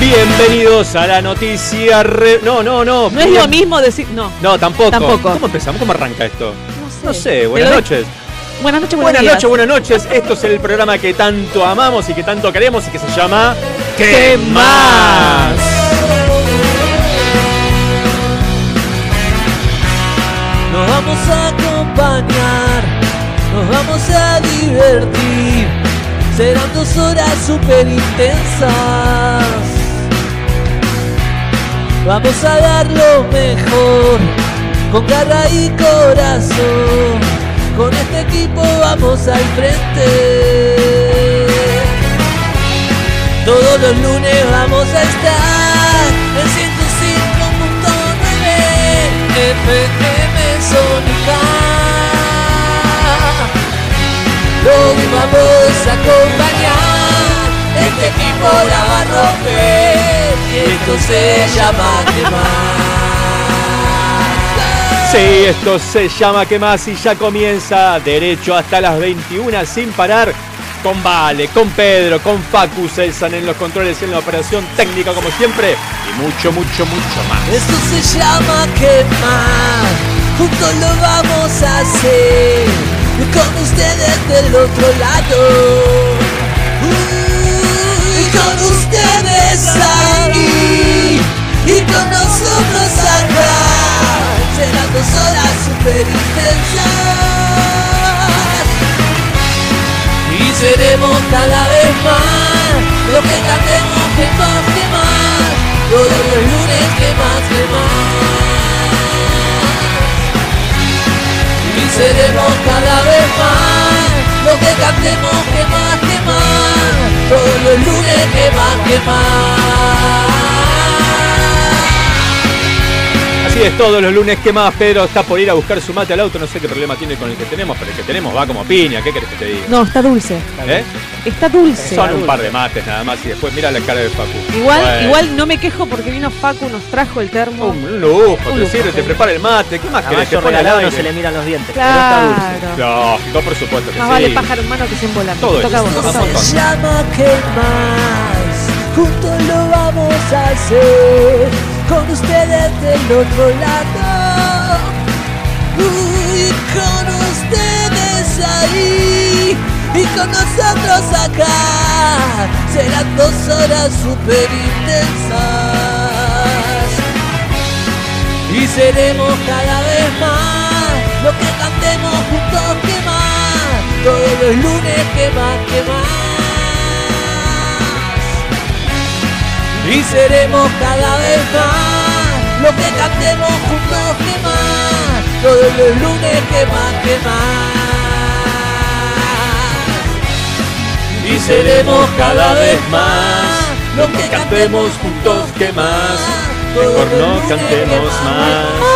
Bienvenidos a la noticia. re- No, no, no. No es lo mismo decir. No. No, tampoco. Tampoco. ¿Cómo empezamos? ¿Cómo arranca esto? No sé. No sé, buenas noches. Buenas noches, Buenas días. noches, buenas noches. Esto es el programa que tanto amamos y que tanto queremos y que se llama ¿Qué más? Nos vamos a acompañar, nos vamos a divertir. Serán dos horas súper intensas. Vamos a dar lo mejor, con garra y corazón. Con este equipo vamos al frente. Todos los lunes vamos a estar en 105.9 FM Sónica. Los vamos a acompañar, este equipo la va a romper y esto se llama quemar. Sí, esto se llama ¿Qué más? Y ya comienza derecho hasta las 21 sin parar. Con Vale, con Pedro, con Facu Celsan en los controles, en la operación técnica como siempre. Y mucho, mucho, mucho más. Esto se llama quemar, juntos lo vamos a hacer, con ustedes del otro lado. Con ustedes ahí, y con nosotros acá, serán dos horas super intensas. Y seremos cada vez más lo que cantemos que más, que más. Todos los lunes que más, que más. Y seremos cada vez más lo que cantemos que más, que más. Hallelujah, give up, give up. Así es, todos los lunes, ¿qué más? Pedro está por ir a buscar su mate al auto. No sé qué problema tiene con el que tenemos, pero el que tenemos va como piña. ¿Qué querés que te diga? No, está dulce. ¿Eh? Está dulce. Son un par de mates nada más y después mira la cara de Facu. Igual, Bueno. igual no me quejo porque vino Facu, nos trajo el termo. Un lujo, Un te sirve, te prepara el mate. ¿Qué más querés? Al regalado no se le miran los dientes. Claro. Pero está dulce. Lógico, por supuesto que Más sí. vale pájaro en mano que sin volar. Todo Toca vos. Se llama que más, juntos lo vamos a hacer, con ustedes del otro lado, y con ustedes ahí, y con nosotros acá, serán dos horas super intensas, y seremos cada vez más, lo que cantemos juntos que más, todos los lunes que más, Y seremos cada vez más lo que cantemos juntos que más. Todos los lunes que más, que más. Y seremos cada vez más lo que cantemos juntos que más. Mejor no cantemos más.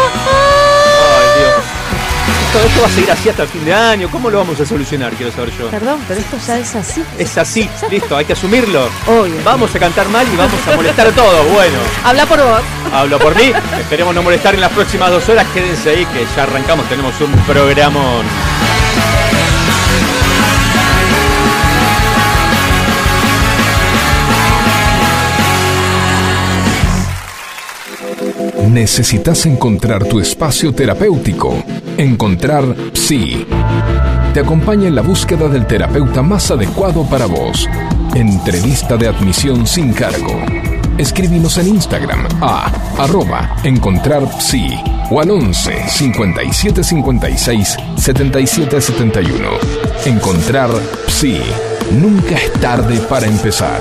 Esto, esto va a seguir así hasta el fin de año. ¿Cómo lo vamos a solucionar? Quiero saber yo. Perdón, pero esto ya es así. Es así, listo, hay que asumirlo. Obvio. Vamos a cantar mal y vamos a molestar a todos. Bueno, Habla por vos. hablo por mí. Esperemos no molestar en las próximas dos horas. Quédense ahí que ya arrancamos. Tenemos un programón. Necesitas encontrar tu espacio terapéutico. Encontrar Psi. Te acompaña en la búsqueda del terapeuta más adecuado para vos. Entrevista de admisión sin cargo. Escribimos en Instagram a arroba encontrar psi o al 11 57 56 77 71. Encontrar Psi. Nunca es tarde para empezar.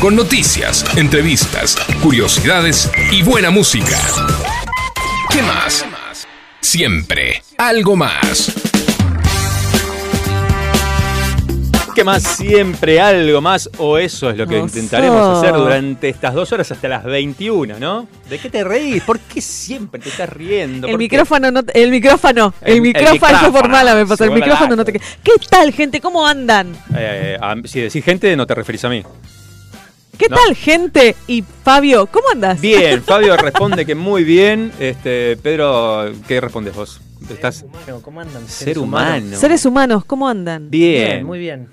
Con noticias, entrevistas, curiosidades y buena música. ¿Qué más? Siempre algo más. ¿Qué más? Siempre algo más, o eso es lo que Oso. intentaremos hacer durante estas dos horas hasta las 21, ¿no? ¿De qué te reís? ¿Por qué siempre te estás riendo? El micrófono, no, el micrófono, el, El- el micrófono, micrófono. por mala me pasó. El micrófono no te. ¿Qué tal, gente? ¿Cómo andan? Eh, a- si decís gente, no te referís a mí. ¿Qué No. tal, gente? Y Fabio, ¿cómo andas? Bien, Fabio responde que muy bien. Este, Pedro, ¿qué respondes vos? Estás Humano, ¿cómo andan? ser Seres humano. humanos. Seres humanos, ¿cómo andan? Bien. muy bien.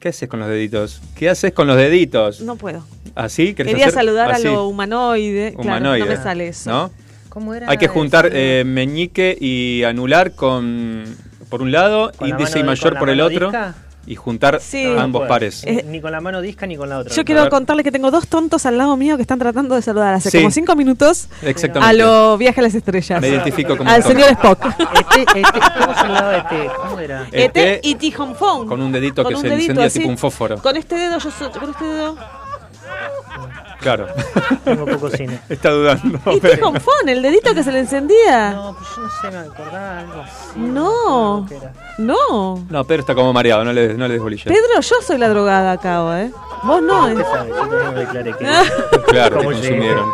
¿Qué haces con los deditos? ¿Qué haces con los deditos? No puedo. ¿Así? ¿Querés Quería hacer? saludar Así. a lo humanoide. Humanoide. Claro, no me sale eso. ¿No? ¿Cómo era? Hay que juntar eh, meñique y anular con por un lado, ¿Con la índice y mayor por el otro disca? Y juntar Sí. No ambos pares. Eh, Ni con la mano disca ni con la otra. Yo quiero contarles que tengo dos tontos al lado mío que están tratando de saludar hace Sí. como cinco minutos Exactamente. a lo viaje a las estrellas. Me identifico como Al señor Spock. Este, este, ¿Cómo saludaba este? ¿Cómo era? Este Este, y Tijón Phone. con un dedito que se dedito encendía así. tipo un fósforo. Con este dedo yo soy, con este dedo. Claro. Tengo poco cine. Está dudando. Y pero- Tijón Phone, el dedito que se le encendía. No, pues yo no sé, me acordaba algo así. No. No. No, Pedro está como mareado, no le, no le des bolilla. Pedro, yo soy la drogada acá, ¿eh? Vos no, ¿eh? Claro, te consumieron.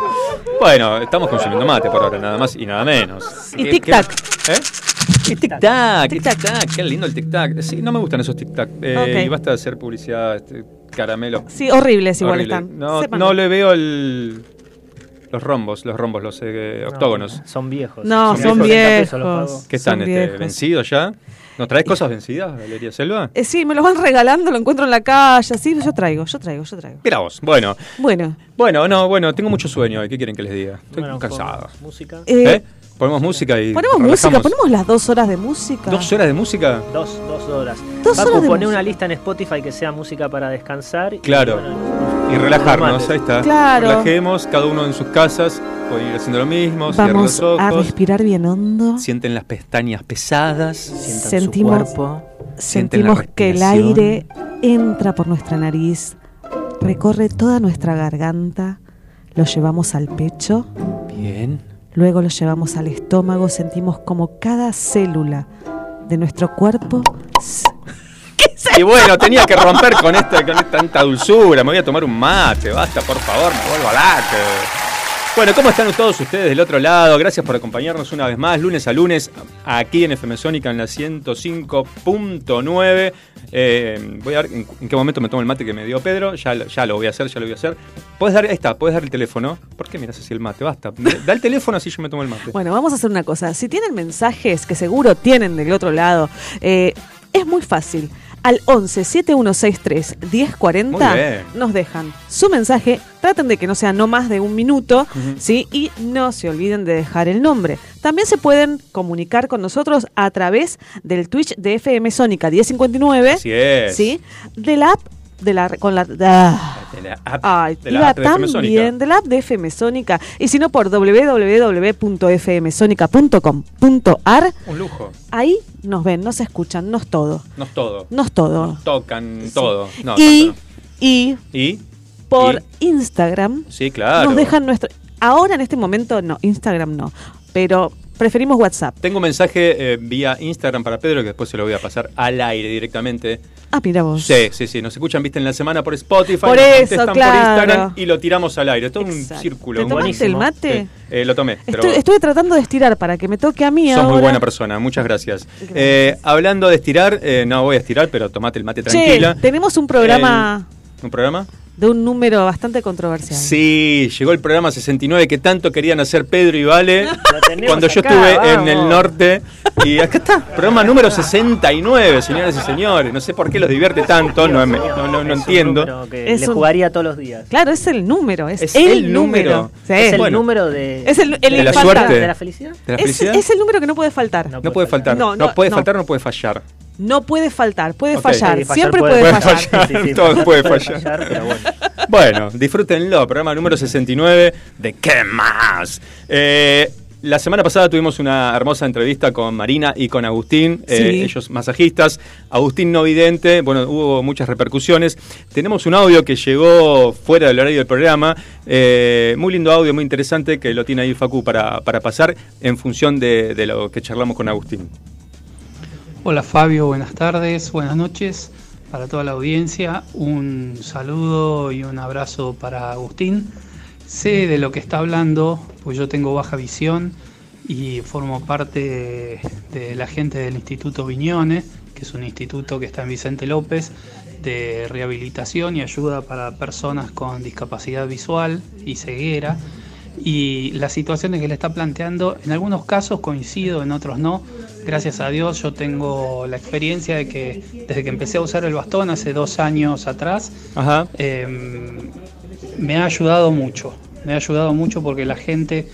Bueno, estamos consumiendo mate por ahora, nada más y nada menos. Y ¿Qué- tic-tac. ¿Eh? Tic-tac, qué lindo el tic-tac. Sí, no me gustan esos tic-tac. Eh. Y basta de hacer publicidad, este, caramelo. Sí, horribles igual Horrible. están. No, Sépanlo. no le veo el, los rombos, los rombos, los eh, No, octógonos. son viejos. No, Son son 60 pesos los pago. viejos. ¿Qué están? son Este, viejos. ¿Vencidos ya? ¿Nos traes cosas vencidas, Valeria Selva? Eh, sí, me los van regalando, lo encuentro en la calle, así, yo traigo, yo traigo, yo traigo. Mira vos. Bueno, Bueno, bueno, no, bueno, tengo mucho sueño. hoy. ¿Qué quieren que les diga? Estoy Bueno, cansado. Música. eh, ¿Eh? Ponemos música y. ponemos relajamos. música, ponemos las dos horas de música. ¿Dos horas de música? Dos, dos horas. Dos Paco, horas de música. una lista en Spotify que sea música para descansar. y, Claro. bueno, Y relajarnos, ahí está. Claro. Relajemos, cada uno en sus casas, pueden ir haciendo lo mismo, Vamos los a ojos, respirar bien hondo. sienten las pestañas pesadas, Sientan su Sentimos- cuerpo. sienten la Sentimos que el aire entra por nuestra nariz, recorre toda nuestra garganta, lo llevamos al pecho, Bien. Luego lo llevamos al estómago, sentimos como cada célula de nuestro cuerpo Y bueno, tenía que romper con esta, con tanta dulzura. Me voy a tomar un mate, basta, por favor, me vuelvo late. Bueno, ¿cómo están todos ustedes del otro lado? Gracias por acompañarnos una vez más, lunes a lunes, aquí en FM Sónica en la 105.9. Eh, voy a ver en, qué momento me tomo el mate que me dio Pedro. Ya, ya lo voy a hacer, ya lo voy a hacer. Puedes dar, ahí está, puedes dar el teléfono. ¿Por qué miras así el mate? Basta. Da el teléfono así yo me tomo el mate. Bueno, vamos a hacer una cosa. Si tienen mensajes que seguro tienen del otro lado, eh, es muy fácil. Al 11 7163 1040 Muy bien. nos dejan su mensaje. Traten de que no sea no más de un minuto, ¿sí? Y no se olviden de dejar el nombre. También se pueden comunicar con nosotros a través del Twitch de FM Sónica 1059, Así es. ¿sí? De la app de la con la ah. De la app, Ay, de la iba app de la app de FM Sónica. Y si no, por www.fmsonica.com.ar. Un lujo. Ahí nos ven, nos escuchan, nos todo. No es todo. Nos todo. Nos tocan todo. No, y, y. ¿Y? por ¿Y? Instagram Sí, claro. nos dejan nuestro. Ahora en este momento no, Instagram no. Pero preferimos WhatsApp. Tengo un mensaje eh, vía Instagram para Pedro que después se lo voy a pasar al aire directamente. Ah, mira vos. Sí, sí, sí. Nos escuchan, viste, en la semana por Spotify. Por nos eso, contestan por claro. Instagram y lo tiramos al aire. Todo un Exacto. círculo. ¿Te un tomaste el buenísimo. mate? Sí, eh, lo tomé. pero estuve tratando de estirar para que me toque a mí sos ahora. muy buena persona. Muchas gracias. Eh, hablando de estirar, no voy a estirar, pero tomate el mate Che, tranquila. tenemos un programa. ¿Un programa? De un número bastante controversial. Sí, llegó el programa 69 que tanto querían hacer Pedro y Vale cuando yo acá, estuve vamos. en el norte. Y acá está, programa número 69, señoras y señores. No sé por qué los divierte tanto, no, no, no, no Es un entiendo. número que Es le un- jugaría todos los días. Claro, es el número, es, Es el, el número. número. Sí. Es el Bueno. número de, Es el- el De la suerte. de la felicidad. ¿De la Es, felicidad? es el número que no puede faltar. No no puede faltar. No, No, no, puede no. faltar, no puede fallar. No puede faltar, puede fallar. Sí, fallar Siempre puede- puede, puede fallar. fallar. Todo puede fallar. pero bueno. Bueno, disfrútenlo, programa número 69 de ¿Qué más? Eh, la semana pasada tuvimos una hermosa entrevista con Marina y con Agustín, eh, Sí. ellos masajistas. Agustín no vidente, bueno, hubo muchas repercusiones. Tenemos un audio que llegó fuera del horario del programa, eh, muy lindo audio, muy interesante, que lo tiene ahí Facu para, para pasar en función de, de lo que charlamos con Agustín. Hola Fabio, buenas tardes, buenas noches para toda la audiencia. Un saludo y un abrazo para Agustín. Sé de lo que está hablando, pues yo tengo baja visión y formo parte de la gente del Instituto Viñones, que es un instituto que está en Vicente López, de rehabilitación y ayuda para personas con discapacidad visual y ceguera. Y las situaciones que le está planteando, en algunos casos coincido, en otros no. Gracias a Dios yo tengo la experiencia de que desde que empecé a usar el bastón hace dos años atrás, Ajá. eh, me ha ayudado mucho. Me ha ayudado mucho porque la gente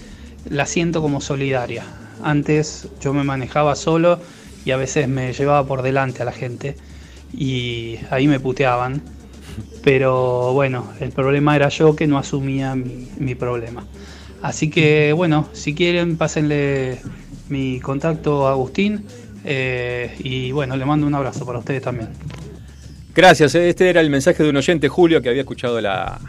la siento como solidaria. Antes yo me manejaba solo y a veces me llevaba por delante a la gente y ahí me puteaban. Pero bueno, el problema era yo que no asumía mi, mi problema. Así que bueno, si quieren pásenle mi contacto a Agustín eh, y bueno, le mando un abrazo para ustedes también. Gracias, este era el mensaje de un oyente, Julio, que había escuchado la,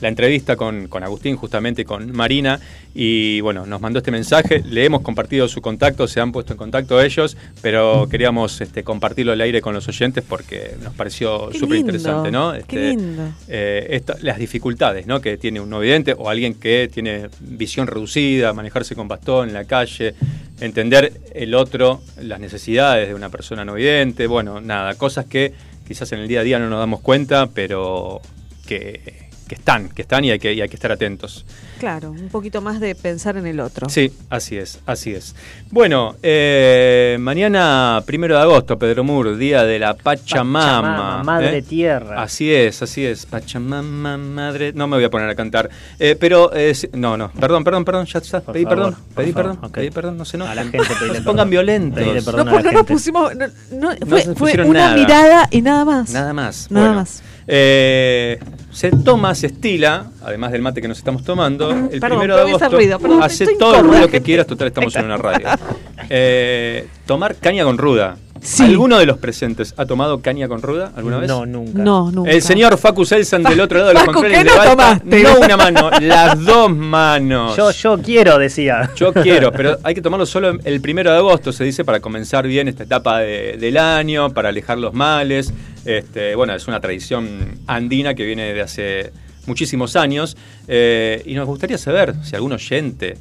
la entrevista con, con Agustín, justamente con Marina, y bueno, nos mandó este mensaje, le hemos compartido su contacto, se han puesto en contacto ellos, pero queríamos este, compartirlo al aire con los oyentes porque nos pareció súper interesante, ¿no? qué Este, lindo. eh, esta- las dificultades ¿no? que tiene un no vidente o alguien que tiene visión reducida, manejarse con bastón en la calle, entender el otro, las necesidades de una persona no vidente, bueno, nada, cosas que quizás en el día a día no nos damos cuenta, pero que, que están, que están y hay que, y hay que estar atentos. Claro, un poquito más de pensar en el otro. Sí, así es, así es. Bueno, eh, mañana, primero de agosto, Pedro Mur, día de la Pachamama. Pachamama, madre ¿eh? tierra. Así es, así es. Pachamama, madre. No me voy a poner a cantar. Eh, pero, eh, sí- no, no, perdón, perdón, perdón, ya está. Por Pedí favor, perdón, pedí favor, perdón, ok. pedí perdón, no se enojen. A la gente No se pongan perdón. violentos. No, porque no pusimos. No, no, fue fue una nada. mirada y nada más. Nada más. Nada bueno. más. Eh, se toma, se estila, además del mate que nos estamos tomando, el Perdón, primero de agosto. ruido, perdón, hace todo el ruido que quieras, total estamos en una radio. Eh, tomar caña con ruda. Sí. ¿Alguno de los presentes ha tomado caña con ruda alguna vez? No, nunca. No, nunca. El señor Facu Selsan del otro lado de los Facu, controles ¿qué no tomaste? no una mano, las dos manos. Yo, yo quiero, decía. Yo quiero, pero hay que tomarlo solo el primero de agosto, se dice, para comenzar bien esta etapa de- del año, para alejar los males. Este, bueno, es una tradición andina que viene de hace muchísimos años. eh, y nos gustaría saber si algún oyente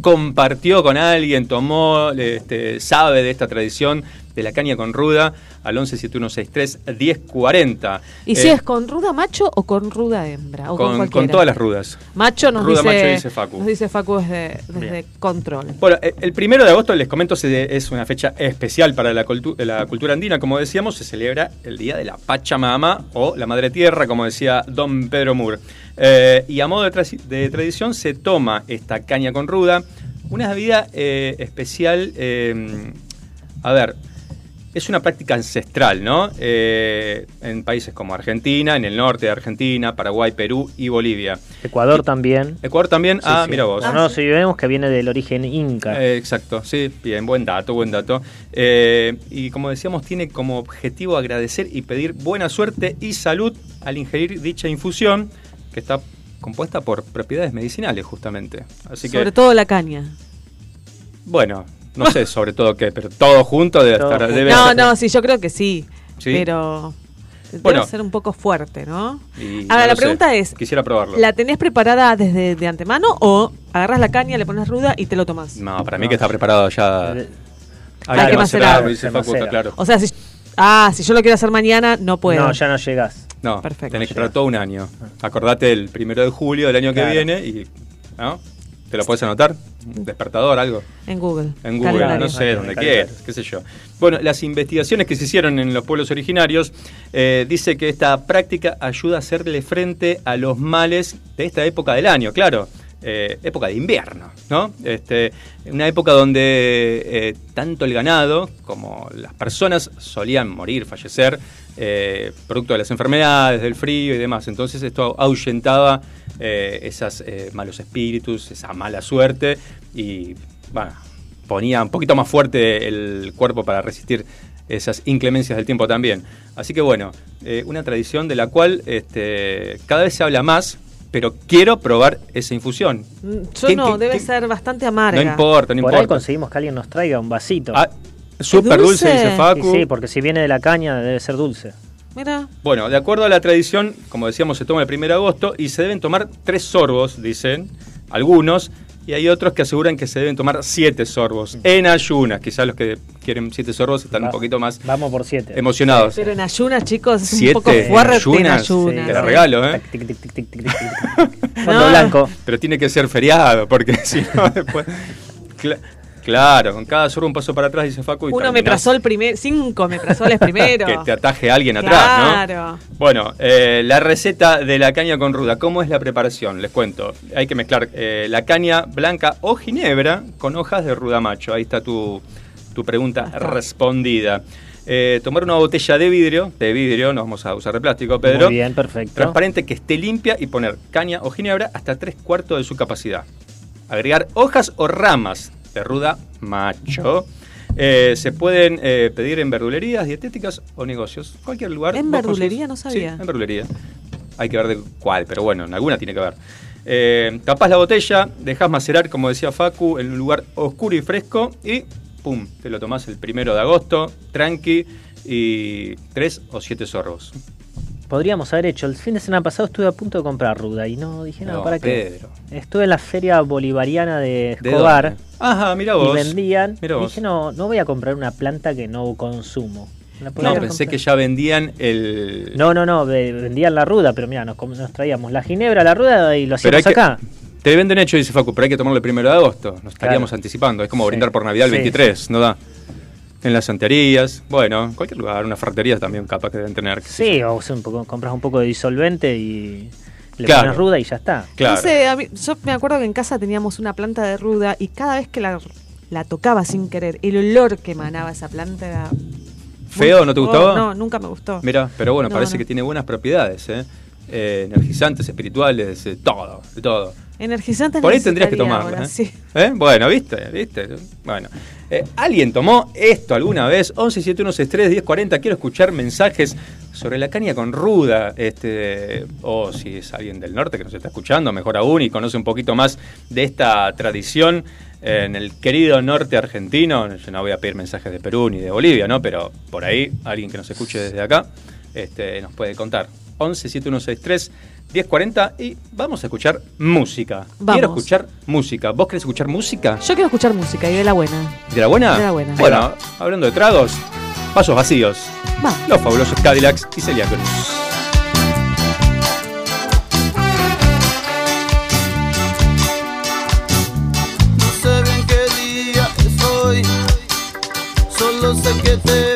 compartió con alguien, tomó, este, sabe de esta tradición de la caña con ruda al 117163 1040. ¿Y si Eh, es con ruda macho o con ruda hembra? O con, con, cualquiera? con todas las rudas. Macho nos Ruda dice, macho dice Facu. Nos dice Facu desde, control. Bueno, eh, el primero de agosto, les comento, es una fecha especial para la, cultu- la cultura andina. Como decíamos, se celebra el Día de la Pachamama o la Madre Tierra, como decía don Pedro Moore. Eh, y a modo de, tra- de tradición se toma esta caña con ruda. Una bebida eh, especial, eh, a ver, es una práctica ancestral, ¿no? Eh, en países como Argentina, en el norte de Argentina, Paraguay, Perú y Bolivia. Ecuador también. Ecuador también, Sí, ah, sí. mira vos. No, no, si vemos que viene del origen inca. Eh, exacto, sí, bien, buen dato, buen dato. Eh, y como decíamos, tiene como objetivo agradecer y pedir buena suerte y salud al ingerir dicha infusión, que está compuesta por propiedades medicinales, justamente. Así que, Sobre todo la caña. bueno, no sé sobre todo qué, pero todo junto debe Todo estar. junto. debe No, estar- no, sí, yo creo que sí. ¿Sí? Pero Bueno. debe ser un poco fuerte, ¿no? y Ahora, no la pregunta sé. es, Quisiera probarlo. ¿la tenés preparada desde de antemano o agarras la caña, le pones ruda y te lo tomas? No, para mí No. que está preparado ya. Eh, Hay que claro. O sea, si, ah, si yo lo quiero hacer mañana, no puedo. No, ya no llegas. No, Perfecto. tenés que esperar todo un año. Acordate el primero de julio del año que viene y. ¿No? ¿Te lo puedes anotar? ¿Un despertador, algo? En Google. En Google, Calendario. no sé, Calendario. donde quieras, qué sé yo. Bueno, las investigaciones que se hicieron en los pueblos originarios eh, dice que esta práctica ayuda a hacerle frente a los males de esta época del año, claro. Eh, época de invierno, ¿no? Este, una época donde eh, tanto el ganado como las personas solían morir, fallecer, eh, producto de las enfermedades, del frío y demás. Entonces esto ahuyentaba esos malos espíritus, esa mala suerte y, ponía un poquito más fuerte el cuerpo para resistir esas inclemencias del tiempo también. Así que bueno, una tradición de la cual este, cada vez se habla más, pero quiero probar esa infusión. Mm, Yo ¿Qué- no, qué- debe qué- ser bastante amarga. No importa, no Por ahí importa. conseguimos que alguien nos traiga un vasito. Ah, Súper dulce, dulce? dice Y Facu. sí, porque si viene de la caña debe ser dulce. Mira, Bueno, de acuerdo a la tradición, como decíamos, se toma el 1 de agosto y se deben tomar tres sorbos, dicen algunos, y hay otros que aseguran que se deben tomar siete sorbos en ayunas. Quizás los que quieren siete sorbos están un poquito más Vamos por siete. emocionados. pero en ayunas, chicos, es Siete un poco fuerte en ayunas, ayunas. sí. Te la regalo, ¿eh? Tic, tic, tic. Fondo No. blanco. Pero tiene que ser feriado, porque si no después... Cla- claro, con cada sorbo un paso para atrás, dice Facu. Y Uno me terminás el primero, cinco meprazoles primero. Que te ataje alguien atrás, ¿no? Claro. Bueno, eh, la receta de la caña con ruda, ¿cómo es la preparación? Les cuento. Hay que mezclar eh, la caña blanca o ginebra con hojas de ruda macho. Ahí está tu, tu pregunta Ajá. respondida. Eh, tomar una botella de vidrio, de vidrio, no vamos a usar de plástico, Pedro. Muy bien, perfecto. Transparente que esté limpia y poner caña o ginebra hasta tres cuartos de su capacidad. Agregar hojas o ramas de ruda macho. Eh, se pueden eh, pedir en verdulerías, dietéticas o negocios. Cualquier lugar. ¿En verdulería? No sabía. Sí, en verdulería. Hay que ver de cuál, pero bueno, en alguna tiene que ver. Eh, tapás la botella, dejás macerar, como decía Facu, en un lugar oscuro y fresco y ¡pum! Te lo tomás el primero de agosto, tranqui, y tres o siete sorbos. Podríamos haber hecho. El fin de semana pasado estuve a punto de comprar ruda y no dije nada. No, ¿Para qué? Pedro. Estuve en la feria bolivariana de ¿De Escobar? Ajá, mira y vos. vendían. Mirá vos. Dije, no, no voy a comprar una planta que no consumo. No, pensé comprar. que ya vendían el. No, no, no, ve- vendían la ruda, pero mira, nos, nos traíamos la ginebra, la ruda y lo Pero hacíamos que- acá. Te venden hecho, dice Facu, pero hay que tomarlo el primero de agosto. Nos estaríamos Claro. anticipando. Es como Sí. brindar por Navidad el Sí. 23, ¿no da? En las santerías, bueno, en cualquier lugar, unas ferreterías también capaz que deben tener. sé Sí, o sea, un poco, compras un poco de disolvente y le Claro. pones ruda y ya está. Claro. A mí- yo me acuerdo que en casa teníamos una planta de ruda y cada vez que la, la tocaba sin querer, el olor que emanaba esa planta era... ¿Feo? muy- ¿No te Oh, gustaba? no, nunca me gustó. Mira, pero bueno, No, parece no. que tiene buenas propiedades, ¿eh? Eh, energizantes, espirituales, eh, todo, de todo. Energizantes Por ahí tendrías que tomarlo. ahora, ¿eh? sí. ¿Eh? Bueno, ¿viste? ¿Viste? Bueno. Eh, ¿Alguien tomó esto alguna vez? 11 7163 1040 Quiero escuchar mensajes sobre la caña con ruda. Este, o si es alguien del norte que nos está escuchando, mejor aún, y conoce un poquito más de esta tradición en el querido norte argentino. Yo no voy a pedir mensajes de Perú ni de Bolivia, ¿no? Pero por ahí, alguien que nos escuche desde acá este, nos puede contar. 11 7163 1040 y vamos a escuchar música. Vamos. Quiero escuchar música. ¿Vos querés escuchar música? Yo quiero escuchar música y de la buena. ¿De la buena? De la buena. Bueno, hablando de tragos, pasos vacíos. Vamos. Los fabulosos Cadillacs y Celia Cruz. No sé bien qué día es hoy, solo sé que te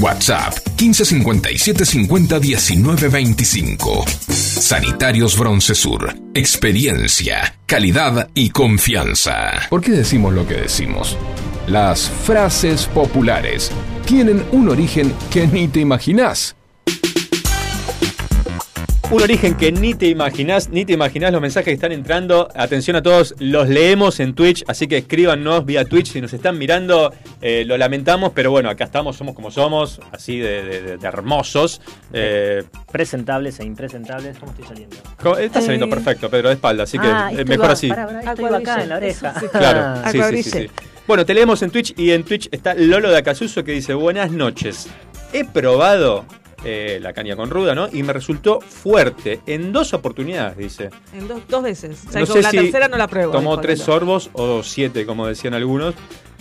WhatsApp 1557 50 19 25. Sanitarios Broncesur. Experiencia, calidad y confianza. ¿Por qué decimos lo que decimos? Las frases populares tienen un origen que ni te imaginás. Un origen que ni te imaginás, ni te imaginás los mensajes que están entrando. Atención a todos, los leemos en Twitch, así que escríbanos vía Twitch si nos están mirando. eh, lo lamentamos, pero bueno, acá estamos, somos como somos, así de, de- de- de hermosos. Eh, Presentables e impresentables, ¿cómo estoy saliendo? está saliendo Eh. perfecto, Pedro, de espalda, así que Ah, eh, mejor así. pará, pará, estoy Acuabrilla. acá en la oreja. Eso sí. Claro, sí, sí, sí, sí. Bueno, te leemos en Twitch y en Twitch está Lolo de Acasuso que dice: Buenas noches. He probado eh, la caña con ruda, ¿no? Y me resultó fuerte en dos oportunidades, dice. En dos, dos veces. O sea, No sé la si tercera no la pruebo. Tomó tres sorbos o siete, como decían algunos.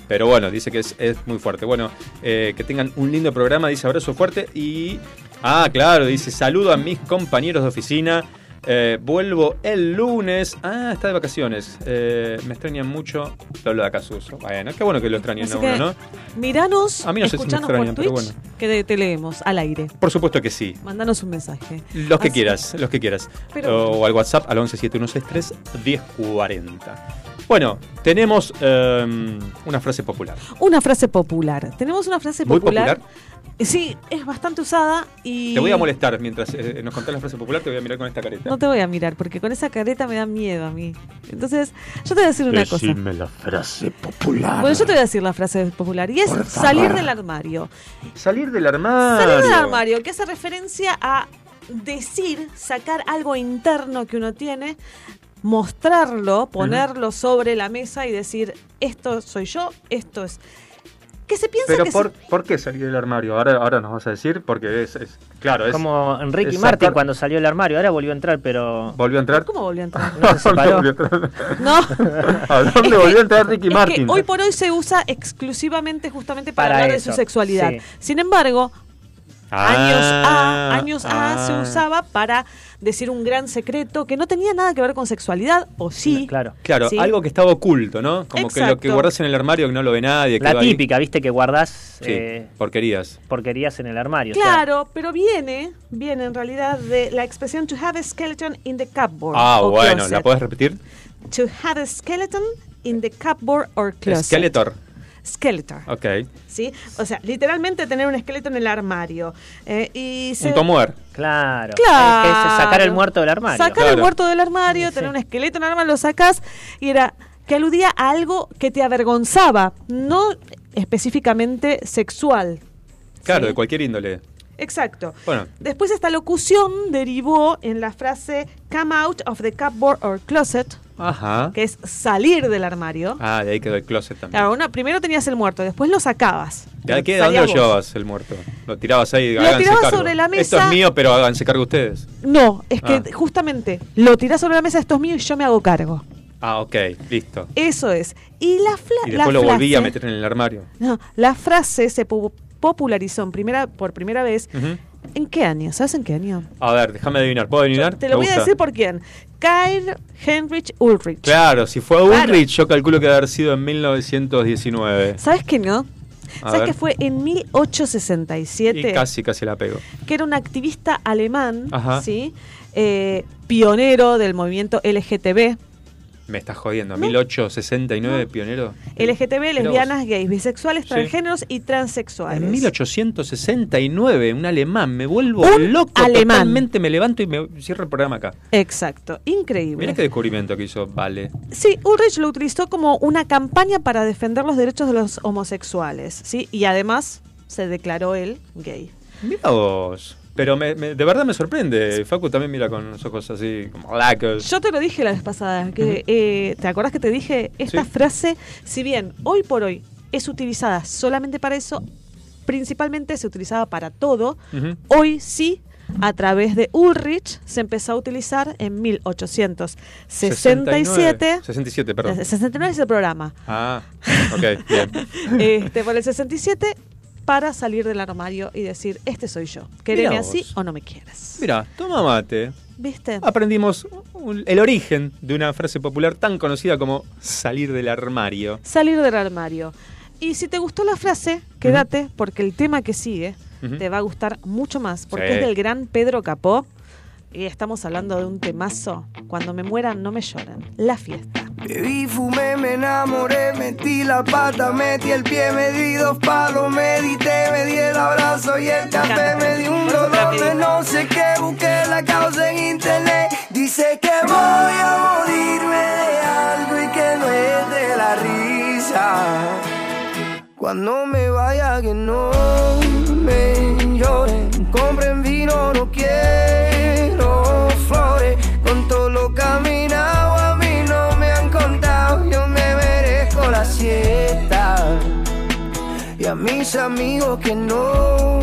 Pero bueno, dice que es, es muy fuerte. Bueno, eh, que tengan un lindo programa, dice abrazo fuerte. Y. Ah, claro, dice saludo a mis compañeros de oficina. Eh, vuelvo el lunes. Ah, está de vacaciones. Eh, me extrañan mucho. Lo hablo de Acasuso. Bueno, qué bueno que lo extrañen Así a uno, ¿no? Miranos, A mí no sé si me extrañan, pero bueno. que te, leemos al aire. Por supuesto que sí. Mándanos un mensaje. Los que Así- quieras, los que quieras. Pero- o al WhatsApp al 117163 1040. Bueno, tenemos eh, una frase popular. Una frase popular. Tenemos una frase Muy popular. popular. Sí, es bastante usada y... Te voy a molestar mientras eh, nos contás la frase popular, te voy a mirar con esta careta. No te voy a mirar, porque con esa careta me da miedo a mí. Entonces, yo te voy a decir una cosa. la frase popular. Bueno, yo te voy a decir la frase popular y es salir del armario. Salir del armario. Salir del armario, que hace referencia a decir, sacar algo interno que uno tiene, mostrarlo, ponerlo sobre la mesa y decir, esto soy yo, esto es... Que se piensa Pero que por, se- ¿por qué salir del armario? Ahora, ahora nos vas a decir, porque es, es- claro, es... Como Enrique es Martin sacar- cuando salió del armario, ahora volvió a entrar, pero. ¿Volvió a entrar? ¿Cómo volvió a entrar? No, se separó. volvió a entrar? No. ¿A dónde Es que- volvió a entrar Ricky Martin? que hoy por hoy se usa exclusivamente justamente para, Para hablar eso, de su sexualidad. sí. Sin embargo, años A, años A se ah. usaba para decir un gran secreto que no tenía nada que ver con sexualidad, o sí. Claro. Claro, Sí. algo que estaba oculto, ¿no? Como que lo que guardas en el armario que no lo ve nadie. La ahí. típica, viste, que guardás Sí, eh, porquerías. porquerías en el armario. o sea, Claro, pero viene, viene en realidad de la expresión to have a skeleton in the cupboard. Ah, bueno, closet. ¿la puedes repetir? To have a skeleton in the cupboard or closet. Skeletor. Skeletor. Ok. ¿Sí? O sea, literalmente tener un esqueleto en el armario. Eh, y se- Un tomuer. Claro. Claro. Es que es sacar el muerto del armario. Sacar el Claro. muerto del armario, Sí. tener un esqueleto en el armario, lo sacas y era que aludía a algo que te avergonzaba, no específicamente sexual. Claro, ¿Sí? de cualquier índole. Exacto. Bueno. Después esta locución derivó en la frase come out of the cupboard or closet, Ajá. que es salir del armario. Ah, de ahí quedó el closet también. Claro, una, primero tenías el muerto, después lo sacabas. ¿De qué, Salías ¿Dónde lo llevabas el muerto? Lo tirabas ahí, Lo tirabas cargo. sobre la Esto mesa. es mío, pero háganse cargo ustedes. No, es que Ah. justamente lo tirás sobre la mesa, esto es mío y yo me hago cargo. Ah, ok, listo. Eso es. Y la, fla- Y la después lo volví a frase- meter en el armario. No, la frase se pu- popularizó en primera, por primera vez. ¿En qué año? ¿Sabes en qué año? A ver, déjame adivinar. ¿Puedo adivinar? Te lo voy a decir por quién. Kyle Heinrich Ulrich. Claro, si fue Claro. Ulrich, yo calculo que debe haber sido en 1919. ¿Sabes qué no? A ¿Sabes ver. que fue en 1867? Y casi, casi la pego. Que era un activista alemán, Ajá. ¿sí? Eh, pionero del movimiento LGTB. Me estás jodiendo. No. 1869, pionero. LGTB, lesbianas, gays, bisexuales, Sí. transgéneros y transexuales. En 1869, un alemán. Me vuelvo Un loco. alemán. Totalmente me levanto y me cierro el programa acá. Exacto, increíble. Mira qué descubrimiento que hizo Vale. Sí, Ulrich lo utilizó como una campaña para defender los derechos de los homosexuales, ¿sí? Y además se declaró él gay. Mira vos. Pero me- me- de verdad me sorprende. Facu también mira con los ojos así, como lacos. Yo te lo dije la vez pasada, que eh, ¿te acordás que te dije esta Sí. frase? Si bien hoy por hoy es utilizada solamente para eso, principalmente se utilizaba para todo, hoy sí, a través de Ulrich, se empezó a utilizar en 1867. 67, perdón. 69 es el programa. Ah, ok, bien. este, por el 67 para salir del armario y decir, este soy yo. Quereme así o no me quieres. Mira, toma mate. ¿Viste? Aprendimos un- el origen de una frase popular tan conocida como salir del armario. Salir del armario. Y si te gustó la frase, quédate porque el tema que sigue te va a gustar mucho más porque Sí. es del gran Pedro Capó y estamos hablando de un temazo. Cuando me mueran no me lloran. La fiesta. Bebí, fumé, me enamoré, metí la pata, metí el pie, me di dos palos, medité, me di el abrazo y el café, me di un dolor de no sé qué, busqué la causa en internet. Dice que voy a morirme de algo y que no es de la risa. Cuando me vaya que no me lloren, compren vino, no quiero Con todo lo caminado a mí no me han contado, yo me merezco la siesta. Y a mis amigos que no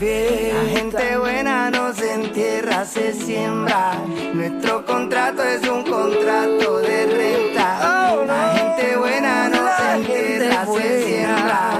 fiesta. La gente buena no se entierra, se siembra. Nuestro contrato es un contrato de renta. La gente buena no se entierra, se siembra.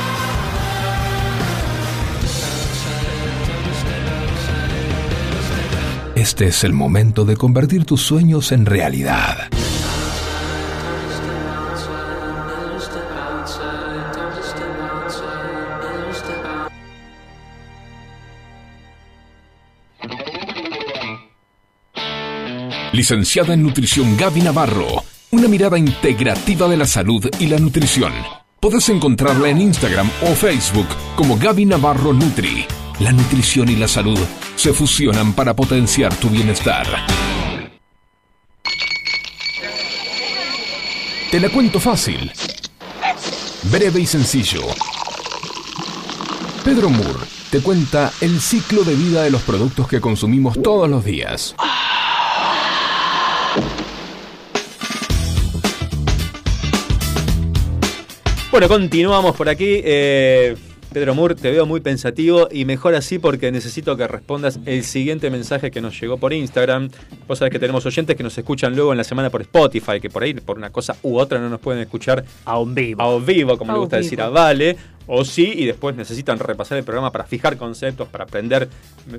Este es el momento de convertir tus sueños en realidad. Licenciada en Nutrición Gaby Navarro. Una mirada integrativa de la salud y la nutrición. Puedes encontrarla en Instagram o Facebook como Gaby Navarro Nutri. La nutrición y la salud se fusionan para potenciar tu bienestar. Te la cuento fácil. Breve y sencillo. Pedro Moore te cuenta el ciclo de vida de los productos que consumimos todos los días. Bueno, continuamos por aquí. Eh, Pedro Moore, te veo muy pensativo y mejor así porque necesito que respondas el siguiente mensaje que nos llegó por Instagram. Vos sabés que tenemos oyentes que nos escuchan luego en la semana por Spotify, que por ahí, por una cosa u otra, no nos pueden escuchar a un vivo, a un vivo como A le gusta decir a Vale. O sí, y después necesitan repasar el programa para fijar conceptos, para aprender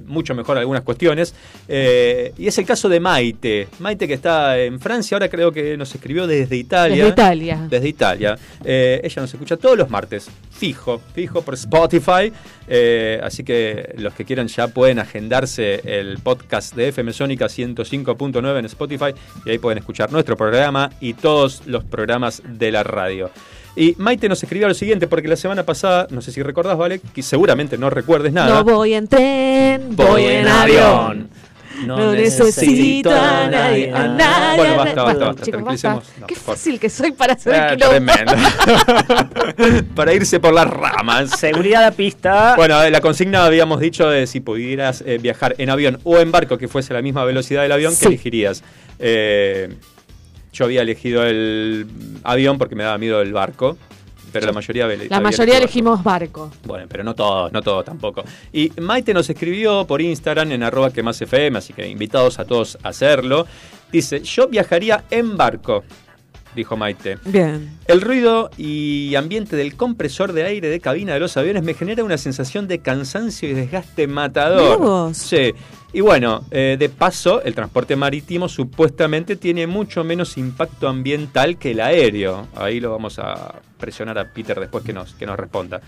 mucho mejor algunas cuestiones. Eh, y es el caso de Maite. Maite que está en Francia, ahora creo que nos escribió desde Italia. Desde Italia. Desde Italia. Eh, ella nos escucha todos los martes, fijo, fijo por Spotify. Eh, así que los que quieran ya pueden agendarse el podcast de FM Sónica 105.9 en Spotify y ahí pueden escuchar nuestro programa y todos los programas de la radio. Y Maite nos escribió lo siguiente, porque la semana pasada, no sé si recordás, ¿vale? Que seguramente no recuerdes nada. No voy en tren, voy en avión. No, necesito a nadie, a nadie. Bueno, a basta, basta, basta, chicos, tranquilicemos. basta. No, Qué por fácil que soy para hacer Ah, el quilombo. tremendo. Para irse por las ramas. Seguridad a pista. Bueno, eh, la consigna habíamos dicho de si pudieras eh, viajar en avión o en barco que fuese la misma velocidad del avión, Sí. ¿qué elegirías? Eh, yo había elegido el avión porque me daba miedo el barco, pero la mayoría La mayoría elegido barco. elegimos barco. Bueno, pero no todos, no todos tampoco. Y Maite nos escribió por Instagram en arroba que más FM, así que invitados a todos a hacerlo. Dice, yo viajaría en barco. Dijo Maite. Bien. El ruido y ambiente del compresor de aire de cabina de los aviones me genera una sensación de cansancio y desgaste matador. Vos. Sí. Y bueno, eh, de paso, el transporte marítimo supuestamente tiene mucho menos impacto ambiental que el aéreo. Ahí lo vamos a presionar a Peter después que nos, que nos responda.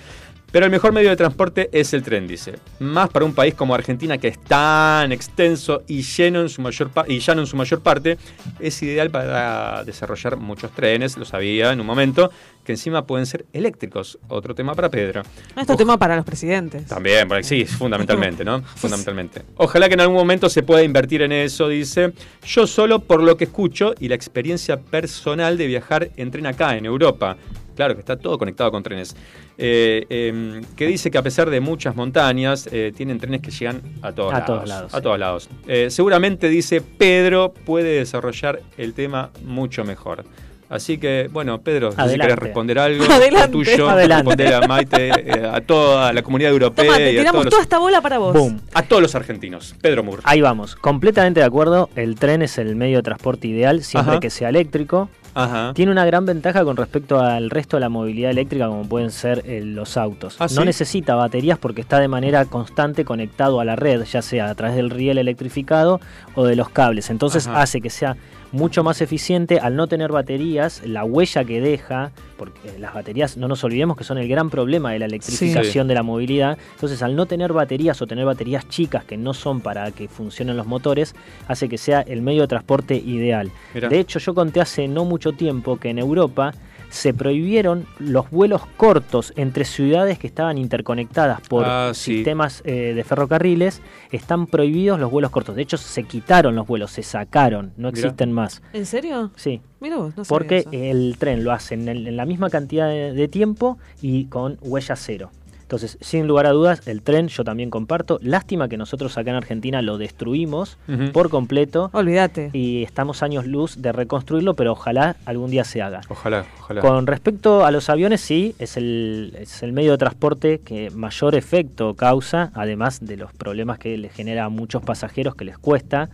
Pero el mejor medio de transporte es el tren, dice. Más para un país como Argentina que es tan extenso y lleno en su mayor y llano en su mayor parte, es ideal para desarrollar muchos trenes, lo sabía en un momento, que encima pueden ser eléctricos. Otro tema para Pedro. Esto es tema para los presidentes. También, sí, fundamentalmente, ¿no? Fundamentalmente. Ojalá que en algún momento se pueda invertir en eso, dice. Yo solo por lo que escucho y la experiencia personal de viajar en tren acá, en Europa. Claro que está todo conectado con trenes. Eh, eh, que dice que a pesar de muchas montañas, eh, tienen trenes que llegan a todos A lados. todos lados, A sí. todos lados. Eh, seguramente, dice Pedro, puede desarrollar el tema mucho mejor. Así que, bueno, Pedro, sé si Adelante. querés responder algo Adelante. tuyo, Adelante. responder a Maite, eh, a toda la comunidad europea Toma, te y a tiramos todos, los, toda esta bola para vos. Boom. a todos los argentinos. Pedro Moore. Ahí vamos, completamente de acuerdo. El tren es el medio de transporte ideal siempre Ajá. que sea eléctrico. Ajá. Tiene una gran ventaja con respecto al resto de la movilidad eléctrica, como pueden ser eh, los autos. ¿Ah, no sí? necesita baterías porque está de manera constante conectado a la red, ya sea a través del riel electrificado o de los cables. Entonces Ajá. hace que sea mucho más eficiente al no tener baterías, la huella que deja, porque las baterías, no nos olvidemos que son el gran problema de la electrificación de la movilidad. Entonces, al no tener baterías o tener baterías chicas que no son para que funcionen los motores, hace que sea el medio de transporte ideal. Mirá. De hecho, yo conté hace no mucho tiempo que en Europa se prohibieron los vuelos cortos entre ciudades que estaban interconectadas por Ah, sí. sistemas eh, de ferrocarriles. Están prohibidos los vuelos cortos. De hecho, se quitaron los vuelos, se sacaron, no Mirá. existen más. ¿En serio? Sí, Mira vos, no sabía porque eso. el tren lo hace en, el- en la misma cantidad de, de tiempo y con huella cero. Entonces, sin lugar a dudas, el tren yo también comparto. Lástima que nosotros acá en Argentina lo destruimos por completo Olvídate. y estamos años luz de reconstruirlo, pero ojalá algún día se haga. Ojalá, ojalá. Con respecto a los aviones, sí, es el, es el medio de transporte que mayor efecto causa, además de los problemas que le genera a muchos pasajeros que les cuesta,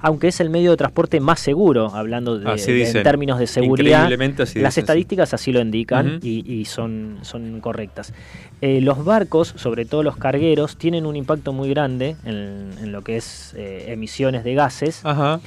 aunque es el medio de transporte más seguro, hablando de, Así de- dicen. en términos de seguridad. Increíblemente así Las dicen, sí. estadísticas así lo indican y, y son, son correctas. Eh, los barcos, sobre todo los cargueros, tienen un impacto muy grande en, en lo que es eh, emisiones de gases Ajá.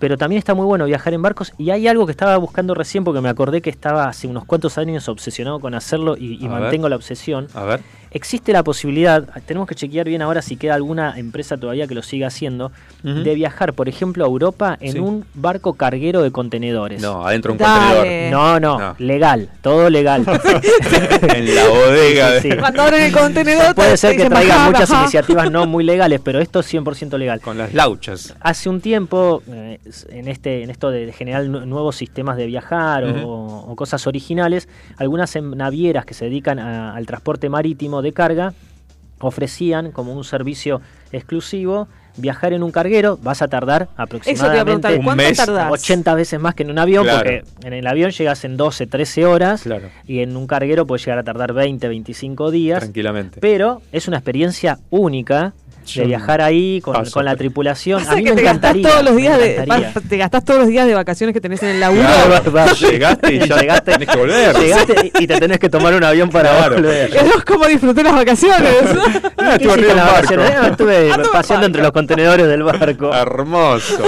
pero también está muy bueno viajar en barcos y hay algo que estaba buscando recién porque me acordé que estaba hace unos cuantos años obsesionado con hacerlo y, mantengo ver. la obsesión. A ver. Existe la posibilidad, tenemos que chequear bien ahora si queda alguna empresa todavía que lo siga haciendo, de viajar, por ejemplo, a Europa en Sí. un barco carguero de contenedores. No, adentro de un Dale. contenedor. no, no, No. legal, todo legal. en la bodega. Sí, abren el contenedor. Puede ser que bajá, muchas iniciativas no muy legales, pero esto es 100% legal. Con las lauchas. Hace un tiempo, eh, en, este, en esto de, de generar nu- nuevos sistemas de viajar o- cosas originales, algunas navieras que se dedican a- al transporte marítimo de carga ofrecían como un servicio exclusivo viajar en un carguero, vas a tardar Eso te iba a aproximadamente un ¿cuánto mes, tardás? 80 veces más que en un avión, Claro. porque en el avión llegas en 12, 13 horas Claro. y en un carguero puedes llegar a tardar 20, 25 días. Tranquilamente. Pero es una experiencia única de viajar ahí con, paso, con la tripulación. Pasa A mí que me te gastás encantaría. todos los días de vas- te gastás todos los días de vacaciones que tenés en el laburo. Claro. Va- va- Llegaste y ya Llegaste- tenés que volver. Llegaste y te tenés que tomar un avión para Claro. volver. Es como disfruté las vacaciones. Ah, ¿Qué estuve en barco. En paseando barco. entre los contenedores del barco. Hermoso.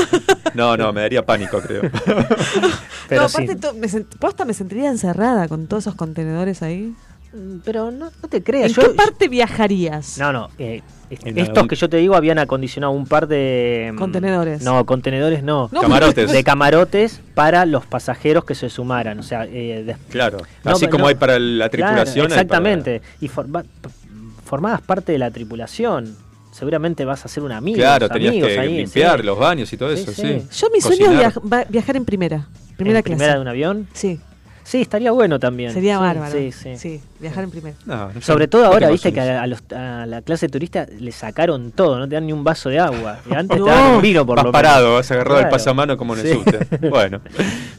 No, no, me daría pánico, creo. Pero no, sí. aparte, me sent- posta me sentiría encerrada con todos esos contenedores ahí. Pero no, no te creas. ¿En yo- qué parte viajarías? No, no. eh, estos que yo te digo habían acondicionado un par de. mm, Contenedores. No, contenedores no. No, Camarotes. De camarotes para los pasajeros que se sumaran. O sea, eh, des- Claro. No, Así como no- hay para la Claro, tripulación. hay para- exactamente. Y forma- formabas parte de la tripulación. Seguramente vas a ser un amigo. Claro, tenías amigos que ahí, limpiar sí. los baños y todo Sí, eso, sí. sí. Yo mi sueño es Cocinar. viaj- viajar en primera. Primera ¿En clase. primera de un avión? Sí, Sí, estaría bueno también. sería Sí, bárbaro. Sí, sí. viajar en primera. No, no sé. Sobre todo ahora, viste que a, a los- a la clase turista le sacaron todo, no te dan ni un vaso de agua. Y antes No. te daban un vino por Vas lo parado, menos. vas agarrado Claro. pasamano como en el Sí. subte. Bueno,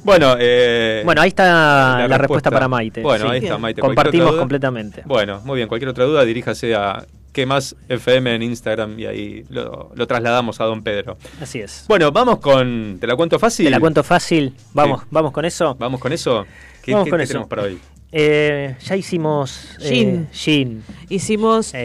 bueno, eh, Bueno, ahí está la, respuesta. para Maite. Bueno, sí. ahí está. Maite. Compartimos completamente. Bueno, muy bien. Cualquier otra duda, diríjase a que más FM en Instagram y ahí lo, lo trasladamos a Don Pedro. Así es. Bueno, vamos con. ¿Te la cuento fácil? Te la cuento fácil. Vamos, Sí. vamos con eso. ¿Vamos con eso? ¿Qué, Vamos qué- con qué eso. tenemos para hoy? Eh, ya hicimos eh, Gin. gin. Hicimos Eh,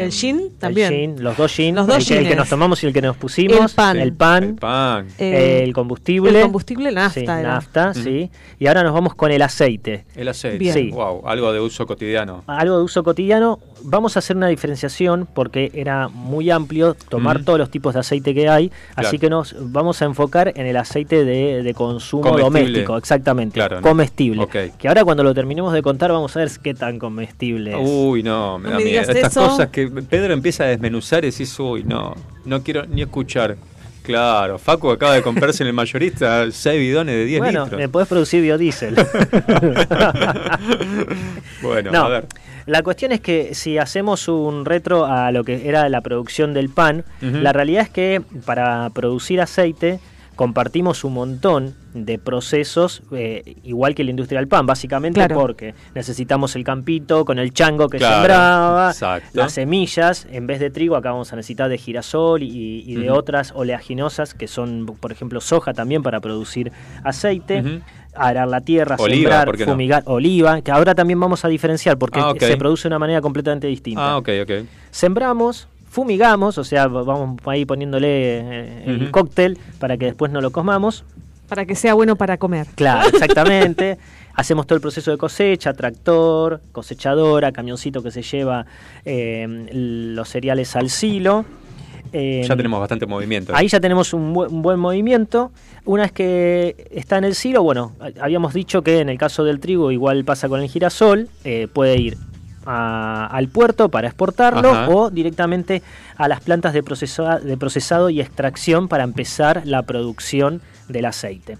eh, el gin también. El gin, los dos gin. Los dos el, que, el que gines. nos tomamos y el que nos pusimos. El pan. El pan. El pan. Eh, el combustible. el combustible nafta Sí, sí. Y ahora nos vamos con el aceite. El aceite. Bien. Sí. Wow, algo de uso cotidiano. Algo de uso cotidiano. Vamos a hacer una diferenciación porque era muy amplio tomar Mm. todos los tipos de aceite que hay. Así que nos vamos a enfocar en el aceite de, de consumo Comestible. doméstico, exactamente. Claro, ¿no? comestible. Que ahora cuando lo terminemos de contar vamos a ver qué tan comestible es. Uy, no, me No da me miedo. Estas eso. cosas que Pedro empieza a desmenuzar y decís, uy, no, no quiero ni escuchar. Claro, Facu acaba de comprarse en el mayorista 6 bidones de 10 bueno, litros. me podés producir biodiesel. bueno, No, a ver. La cuestión es que si hacemos un retro a lo que era la producción del pan, la realidad es que para producir aceite compartimos un montón de procesos, eh, igual que la industria del pan, básicamente Claro. porque necesitamos el campito con el chango que Claro, sembraba, exacto. las semillas, en vez de trigo acá vamos a necesitar de girasol y, y de otras oleaginosas que son, por ejemplo, soja también para producir aceite. Arar la tierra, Oliva, sembrar, ¿por qué no? fumigar, oliva, que ahora también vamos a diferenciar porque Ah, se produce de una manera completamente distinta. Ah, ok, ok. Sembramos, fumigamos, o sea, vamos ahí poniéndole eh, el cóctel para que después no lo comamos. Para que sea bueno para comer. Claro, exactamente. Hacemos todo el proceso de cosecha, tractor, cosechadora, camioncito que se lleva eh, los cereales al silo. Eh, Ya tenemos bastante movimiento. Ahí ya tenemos un, bu- un buen movimiento. Una vez que está en el silo, bueno, a- habíamos dicho que en el caso del trigo igual pasa con el girasol, eh, puede ir a- al puerto para exportarlo Ajá. o directamente a las plantas de, procesa- de procesado y extracción para empezar la producción del aceite.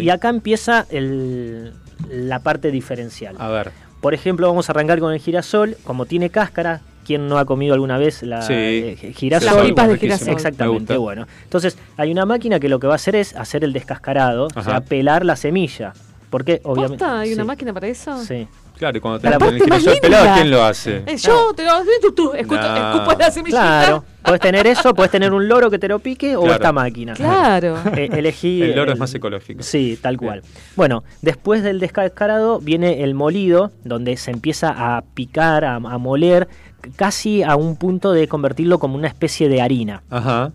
Y, y acá empieza el- la parte diferencial. A ver. Por ejemplo, vamos a arrancar con el girasol, como tiene cáscara, ¿quién no ha comido alguna vez la Sí. eh, girasol? Las pipas de girasol. Me Exactamente, bueno. Entonces, hay una máquina que lo que va a hacer es hacer el descascarado, o sea, pelar la semilla. Porque obviamente. ¿Posta? ¿Hay una sí, máquina para eso? Sí. Claro, y cuando La tenemos el girasol pelado. ¿quién lo hace? Eh, yo te lo tú, tú, No. escupo la semillita. Claro. Puedes tener eso, puedes tener un loro que te lo pique o Claro. esta máquina. Claro. Eh, elegí. El loro es más ecológico. Sí, tal cual. Bueno, después del descascarado viene el molido, donde se empieza a picar, a, a moler, casi a un punto de convertirlo como una especie de harina. Ajá.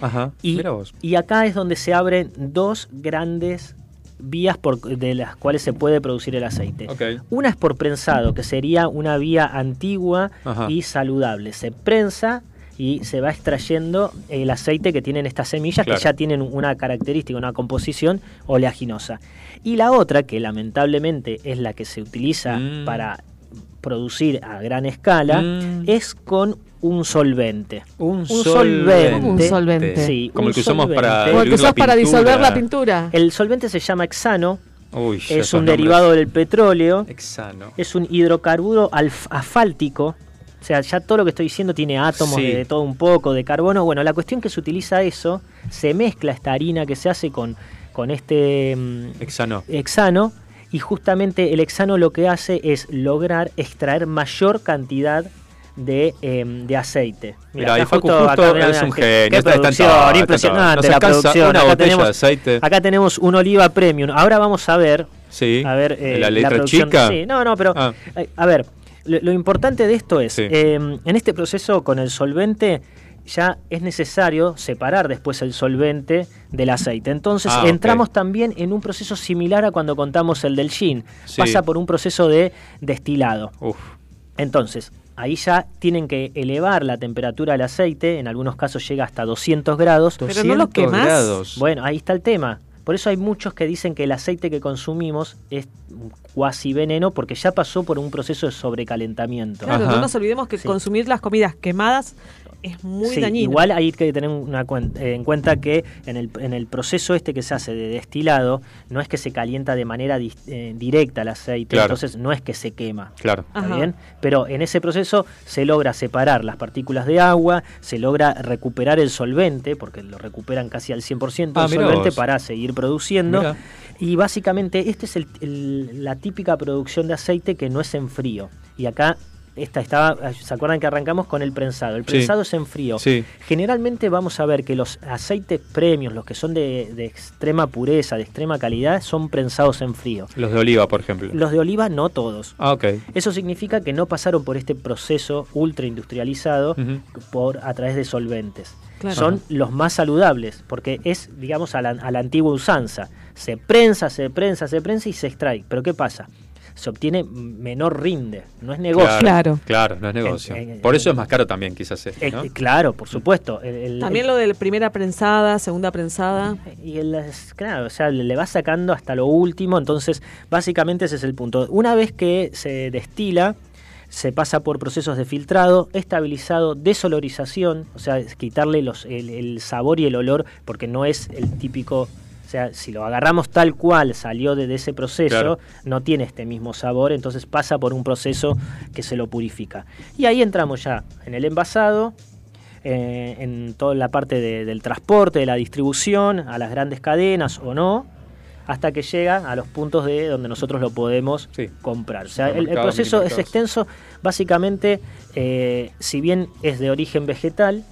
Ajá. Y, Mira vos. y acá es donde se abren dos grandes vías por, de las cuales se puede producir el aceite. Una es por prensado, que sería una vía antigua Ajá. y saludable. Se prensa y se va extrayendo el aceite que tienen estas semillas Claro. que ya tienen una característica, una composición oleaginosa. Y la otra, que lamentablemente es la que se utiliza Mm. para producir a gran escala, Mm. es con un solvente. Un, solvente. Un solvente. Sí, Como un el que usamos para solvente. Como el que para disolver la pintura. El solvente se llama hexano, Uy, es un nombres. derivado del petróleo, Hexano. es un hidrocarburo asfáltico. O sea, ya todo lo que estoy diciendo tiene átomos Sí. de todo un poco, de carbono. Bueno, la cuestión que se utiliza eso, se mezcla esta harina que se hace con, con este mm, Hexano. hexano y justamente el hexano lo que hace es lograr extraer mayor cantidad de, em, de aceite. Mira, ahí acá Facu justo mirá, es un genio, Qué está- producción, está- impresionante la producción. Acá tenemos, de aceite. acá tenemos un oliva premium. Ahora vamos a ver Sí. a ver, eh, la letra producción- chica. Sí, no, no, pero Ah. eh, a ver, lo, lo importante de esto es, Sí. eh, en este proceso con el solvente ya es necesario separar después el solvente del aceite. Entonces Ah, entramos también en un proceso similar a cuando contamos el del gin. Sí. Pasa por un proceso de destilado. Uf. Entonces, ahí ya tienen que elevar la temperatura del aceite, en algunos casos llega hasta 200 grados. Pero no lo 200 quemás. grados. Bueno, ahí está el tema. Por eso hay muchos que dicen que el aceite que consumimos es cuasi veneno porque ya pasó por un proceso de sobrecalentamiento. Claro, Ajá. no nos olvidemos que Sí. consumir las comidas quemadas es muy Sí, dañino. Igual hay que tener una cuen- eh, en cuenta que en el, en el proceso este que se hace de destilado, no es que se calienta de manera eh, directa el aceite, Claro. entonces no es que se quema. Claro. ¿Está bien? Pero en ese proceso se logra separar las partículas de agua, se logra recuperar el solvente, porque lo recuperan casi al 100% Ah, el solvente vos. para seguir produciendo. Mirá. Y básicamente esta es el- el- la típica producción de aceite que no es en frío. Y acá esta estaba, ¿se acuerdan que arrancamos con el prensado? El Sí. prensado es en frío. Sí. Generalmente vamos a ver que los aceites premios, los que son de, de extrema pureza, de extrema calidad, son prensados en frío. Los de oliva, por ejemplo. Los de oliva no todos. Ah, ok. Eso significa que no pasaron por este proceso ultra industrializado por, a través de solventes. Claro. Son los más saludables, porque es, digamos, a la, a la antigua usanza. Se prensa, se prensa, se prensa y se extrae. Pero ¿qué pasa? Se obtiene menor rinde, no es negocio. Claro. Claro, no es negocio. En- en- por eso es más caro también, quizás. este, Eh, ¿no? eh, claro, por supuesto. El- el- También lo de primera prensada, segunda prensada. Y el, claro, o sea, le va sacando hasta lo último, entonces básicamente ese es el punto. Una vez que se destila, se pasa por procesos de filtrado, estabilizado, desolorización, o sea, es quitarle los, el, el sabor y el olor, porque no es el típico, sea, si lo agarramos tal cual salió de, de ese proceso, Claro. no tiene este mismo sabor, entonces pasa por un proceso que se lo purifica. Y ahí entramos ya en el envasado, eh, en toda la parte de- del transporte, de la distribución, a las grandes cadenas o no, hasta que llega a los puntos de donde nosotros lo podemos Sí. comprar. O sea, el, proceso es extenso, básicamente, eh, si bien es de origen vegetal,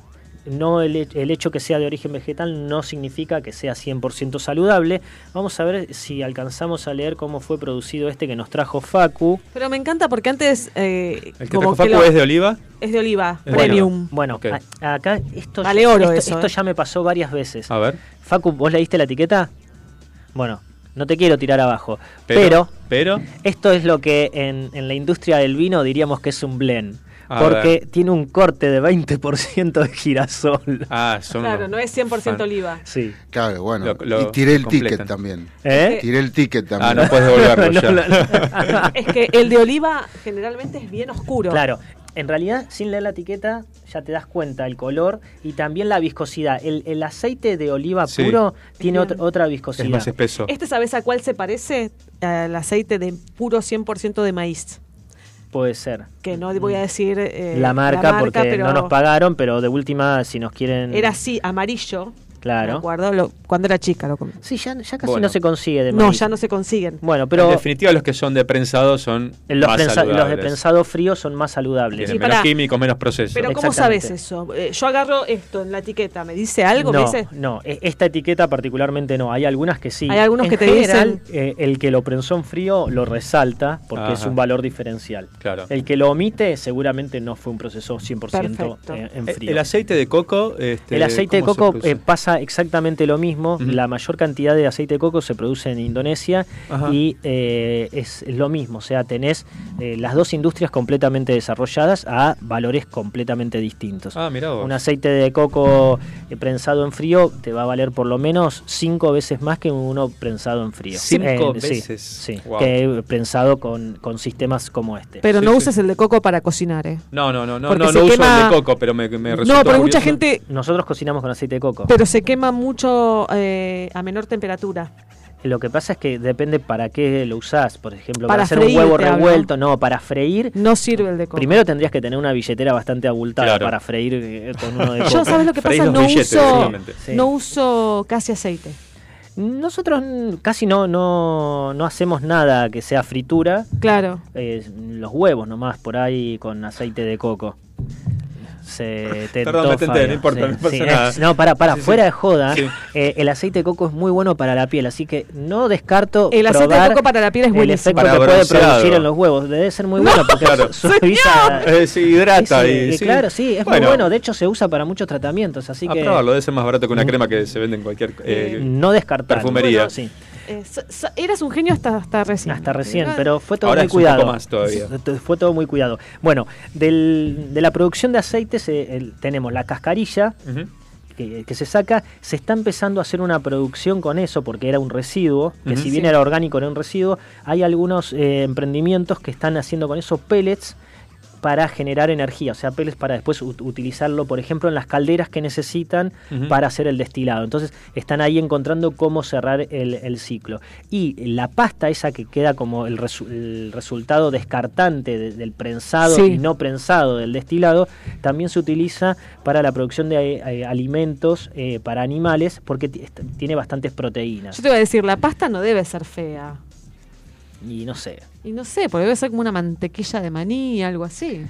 no el, he- el hecho que sea de origen vegetal no significa que sea 100% saludable. Vamos a ver si alcanzamos a leer cómo fue producido este que nos trajo Facu. Pero me encanta porque antes. eh, ¿El que como trajo que Facu lo- es de oliva? es de oliva, Es premium. Bueno, a- acá esto, Vale oro esto, eso, esto eh. ya me pasó varias veces. A ver. Facu, ¿vos leíste la etiqueta? Bueno, no te quiero tirar abajo. Pero, Pero. Pero. esto es lo que en, en la industria del vino diríamos que es un blend. A porque ver. tiene un corte de 20% de girasol. Ah, son. Claro, no es 100% fan- oliva. Sí. Claro, bueno. Lo- lo y tiré el completan. ticket también. ¿Eh? Tiré el ticket también. Ah, no puedes devolverlo No, ya. no, no. Es que el de oliva generalmente es bien oscuro. Claro, en realidad sin leer la etiqueta ya te das cuenta el color y también la viscosidad. El, el aceite de oliva Sí. puro tiene otra, otra Es viscosidad. más espeso. ¿Este sabes a cuál se parece? Al aceite de puro 100% de maíz. Puede ser. Que no voy a decir eh, la, marca, porque pero no nos pagaron, pero de última si nos quieren... Era así, amarillo. Me Claro. acuerdo, lo- cuando era chica lo comí. Sí, ya, ya casi Bueno. no se consigue de No, ya no se consiguen. Bueno, Pero en definitiva, los que son de prensado son los, más prensa- los de saludables. prensado frío son más saludables. Sí, menos químicos, menos procesos. Pero ¿cómo sabes eso? Eh, yo agarro esto en la etiqueta, ¿me dice algo? ¿Me No, dice? no, e- esta etiqueta particularmente no. Hay algunas que sí. Hay algunos En que te general, dicen- eh, el que lo prensó en frío lo resalta porque es un valor diferencial. Claro. El que lo omite seguramente no fue un proceso 100% Perfecto. eh, en frío. El aceite de coco. este, El aceite de ¿cómo se coco eh, pasa exactamente lo mismo. La mayor cantidad de aceite de coco se produce en Indonesia Ajá. y eh, es lo mismo. O sea, tenés eh, las dos industrias completamente desarrolladas a valores completamente distintos. Ah, mirá vos. Un aceite de coco eh, prensado en frío te va a valer por lo menos cinco veces más que uno prensado en frío. ¿Cinco Eh, veces? Sí, Wow. que prensado con, con sistemas como este. Pero Sí, no sí. uses el de coco para cocinar, ¿eh? No, no, no, no, Porque no, no uso quema- el de coco, pero me, me resulta No, pero mucha gente, Nosotros cocinamos con aceite de coco. pero se quema mucho eh, a menor temperatura. Lo que pasa es que depende para qué lo usás. Por ejemplo, Para para, hacer freír, un huevo hablo. revuelto, no, para freír. No sirve el de coco. Primero tendrías que tener una billetera bastante abultada Claro. para freír eh, con uno de coco. Yo, ¿sabes lo que pasa? No billetes, uso. Sí. no uso casi aceite. Nosotros casi no, no, no hacemos nada que sea fritura. Claro. eh, los huevos nomás por ahí con aceite de coco. Se tentó, Perdón, me tenté, Fabio. no importa, no pasa nada. no, para, para, Sí, sí. fuera de joda, Sí. eh, el aceite de coco es muy bueno para la piel, así que no descarto El aceite de coco para la piel es el buenísimo. efecto Para que puede bronceado. producir en los huevos. Debe ser muy bueno porque Claro. suaviza... Eh, se hidrata Sí, y eh, sí. Claro, sí, es Bueno, muy bueno. De hecho, se usa para muchos tratamientos, así a que probarlo, debe ser más barato que una crema que se vende en cualquier. eh, no descartar. Perfumería. sí. Eh, so- so- eras un genio hasta, hasta recién. Hasta recién, pero fue todo Ahora muy es un cuidado. poco más todavía. Fue- todo muy cuidado. Bueno, del- de la producción de aceites eh, el- tenemos la cascarilla que, que se saca. Se está empezando a hacer una producción con eso porque era un residuo, que si bien Sí. era orgánico era un residuo. Hay algunos eh, emprendimientos que están haciendo con eso pellets para generar energía, o sea, pellets para después ut- utilizarlo, por ejemplo, en las calderas que necesitan para hacer el destilado. Entonces, están ahí encontrando cómo cerrar el, el ciclo. Y la pasta esa que queda como el, resu- el resultado descartante de- del prensado Sí. y no prensado del destilado, también se utiliza para la producción de eh, alimentos eh, para animales porque tiene bastantes proteínas. Yo te iba a decir, la pasta no debe ser fea. Y no sé. Y no sé, porque debe ser como una mantequilla de maní, algo así.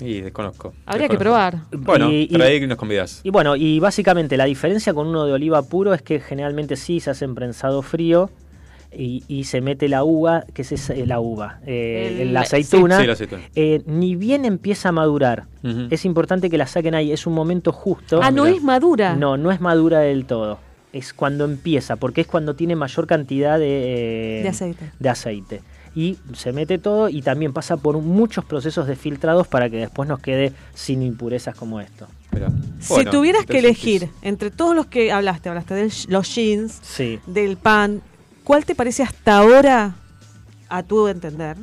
Y desconozco. Habría que probar. Bueno, Y- y- trae y nos convidas. Y bueno, y básicamente la diferencia con uno de oliva puro es que generalmente sí se hace en prensado frío y, y se mete la uva, que es esa- la uva, eh, El- la aceituna, sí. Sí, la aceituna. eh, ni bien empieza a madurar. Es importante que la saquen ahí, es un momento justo. Ah, no mirá. es madura. No, no es madura del todo. Es cuando empieza, porque es cuando tiene mayor cantidad de, eh, De aceite. de aceite. Y se mete todo y también pasa por muchos procesos de filtrados para que después nos quede sin impurezas como esto. Si tuvieras que elegir entre todos los que hablaste, hablaste de los jeans, Sí. del pan, ¿cuál te parece hasta ahora, a tu entender,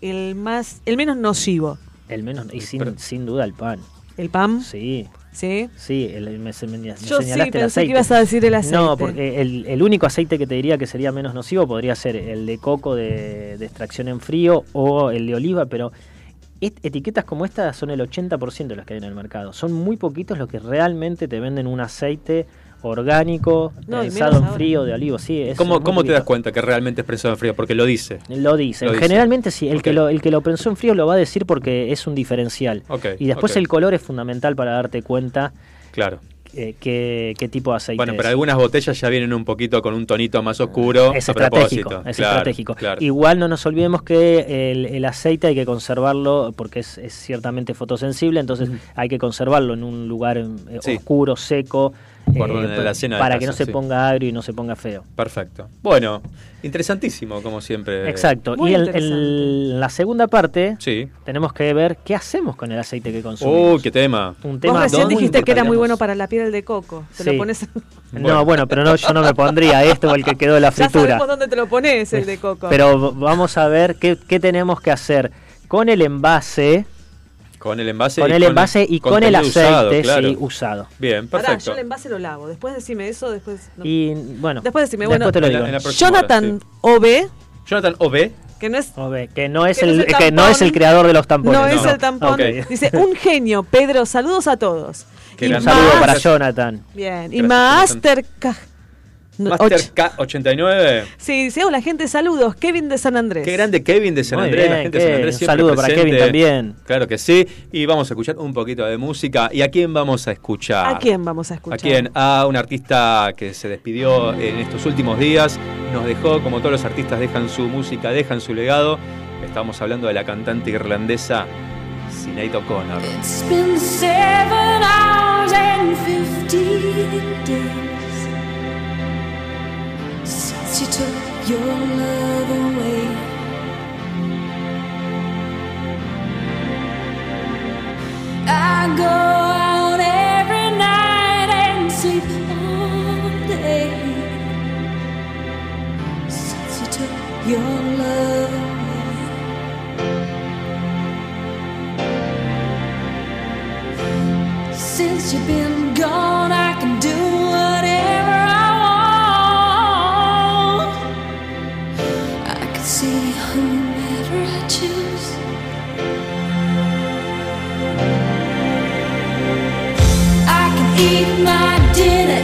el más, el menos nocivo? El menos, y sin, Pero- sin duda el pan. ¿El pan? Sí, ¿Sí? sí, el- me, se- me- me Yo sí señalaste el pensé aceite. que ibas a decir el aceite. No, porque el, el único aceite que te diría que sería menos nocivo podría ser el de coco de, de extracción en frío o el de oliva, pero et- etiquetas como esta son el 80% de las que hay en el mercado. Son muy poquitos los que realmente te venden un aceite orgánico, No, prensado en frío de olivo. Sí, es ¿Cómo, te das cuenta que realmente es prensado en frío? Porque lo dice. Lo dice. Lo dice. Generalmente sí, el, que lo, el que lo prensó en frío lo va a decir porque es un diferencial. Ok, y después el color es fundamental para darte cuenta Claro. eh, qué, qué tipo de aceite Bueno, es. pero algunas botellas ya vienen un poquito con un tonito más oscuro. es a estratégico, propósito. es Claro, estratégico. claro. Igual no nos olvidemos que el, el aceite hay que conservarlo porque es, es ciertamente fotosensible, entonces hay que conservarlo en un lugar eh, Sí. oscuro, seco, eh, Guardarlo en la alacena de para que casa, no se sí. ponga agrio y no se ponga feo. Perfecto. Bueno, interesantísimo, como siempre. Exacto. muy Y en interesante. la segunda parte Sí. tenemos que ver qué hacemos con el aceite que consumimos. Uy, qué tema. un Vos tema recién muy dijiste que era muy bueno para la piel de coco. Te Sí. lo pones... No, bueno, pero no, yo no me pondría este o el que quedó de la Ya fritura. sabemos dónde te lo pones, el de coco. Pero vamos a ver qué, qué tenemos que hacer con el envase, Con el envase. con y el envase y con el aceite usado, claro. sí, usado. Bien, Pará, perfecto. yo el envase lo lavo. Después decime eso, después... no. Y bueno, Después decime, bueno, te lo En la- digo. en la próxima Jonathan hora, sí. OB, Jonathan O.B. que no es... Que no es Que no el, es el que no es el creador de los tampones. No, es no. el tampón. Dice, un genio, Pedro. Saludos a todos. Y. Un saludo para Jonathan. Bien. Y Gracias, Master... Ca- no, Master och- K89. Sí, dice, hola gente, saludos. Kevin de San Andrés. Qué grande Kevin de San Muy Andrés. la gente de San. Andrés Un siempre saludo para. Kevin también. Claro que sí. Y vamos a escuchar un poquito de música. ¿Y a quién vamos a escuchar? ¿A quién vamos a escuchar? ¿A quién? A un artista que se despidió en estos últimos días. Nos dejó, como todos los artistas dejan su música, dejan su legado. Estamos hablando de la cantante irlandesa Sinead O'Connor. Since you took your love away. I go out every night and sleep all day since you took your love away. Since you've been gone, did it.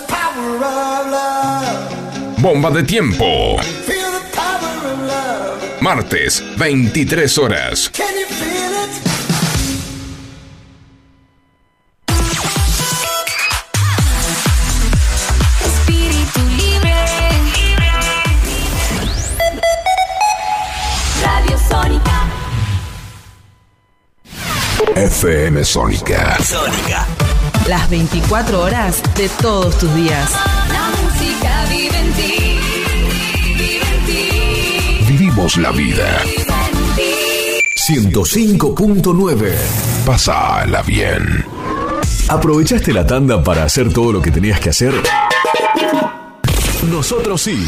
Bomba de tiempo. Martes, 23 horas. FM Sónica. Sónica. Las 24 horas de todos tus días. La música vive en ti. Vive en ti. Vivimos la vida. Vive en ti. 105.9. Pásala bien. ¿Aprovechaste la tanda para hacer todo lo que tenías que hacer? Nosotros sí.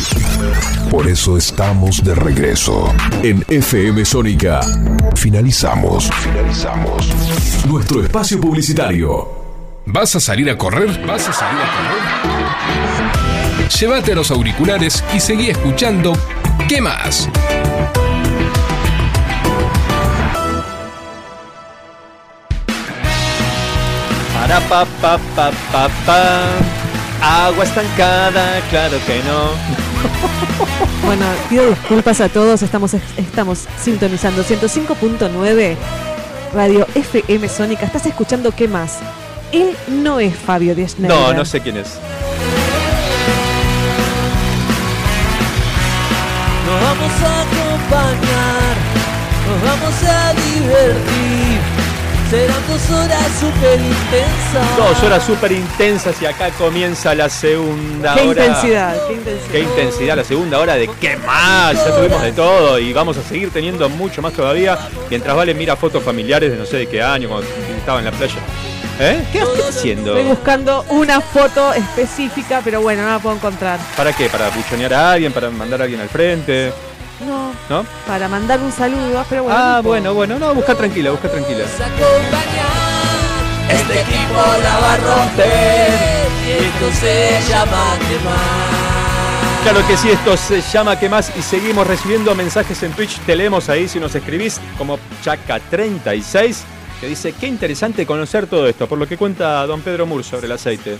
Por eso estamos de regreso. En FM Sónica. Finalizamos. Finalizamos. Nuestro espacio publicitario. ¿Vas a salir a correr? ¿Vas a salir a correr? Llévate los auriculares y seguí escuchando. ¿Qué más? Para pa pa pa pa pa. Agua estancada, claro que no. Bueno, pido disculpas a todos, estamos, estamos sintonizando 105.9 Radio FM Sónica. ¿Estás escuchando qué más? Él no es Fabio Díaz No, no sé quién es. Nos vamos a acompañar, nos vamos a divertir. Serán dos horas súper intensas. Dos horas súper intensas y acá comienza la segunda Qué hora. intensidad, qué intensidad. Qué intensidad, la segunda hora de qué más. Ya tuvimos de todo y vamos a seguir teniendo mucho más todavía. Mientras Vale mira fotos familiares de no sé de qué año, cuando estaba en la playa. ¿Eh? ¿Qué estás haciendo? Estoy buscando una foto específica, pero bueno, no la puedo encontrar. ¿Para qué? ¿Para buchonear a alguien? ¿Para mandar a alguien al frente? No, ¿No? para mandar un saludo, pero bueno. Ah, no bueno, bueno, no, busca tranquila, busca tranquila. Este equipo la va a romper. Y esto se llama quemar. Claro que sí, esto se llama ¿Qué más? Y seguimos recibiendo mensajes en Twitch. Te leemos ahí si nos escribís como Chaca36, que dice, qué interesante conocer todo esto, por lo que cuenta don Pedro Mur sobre el aceite.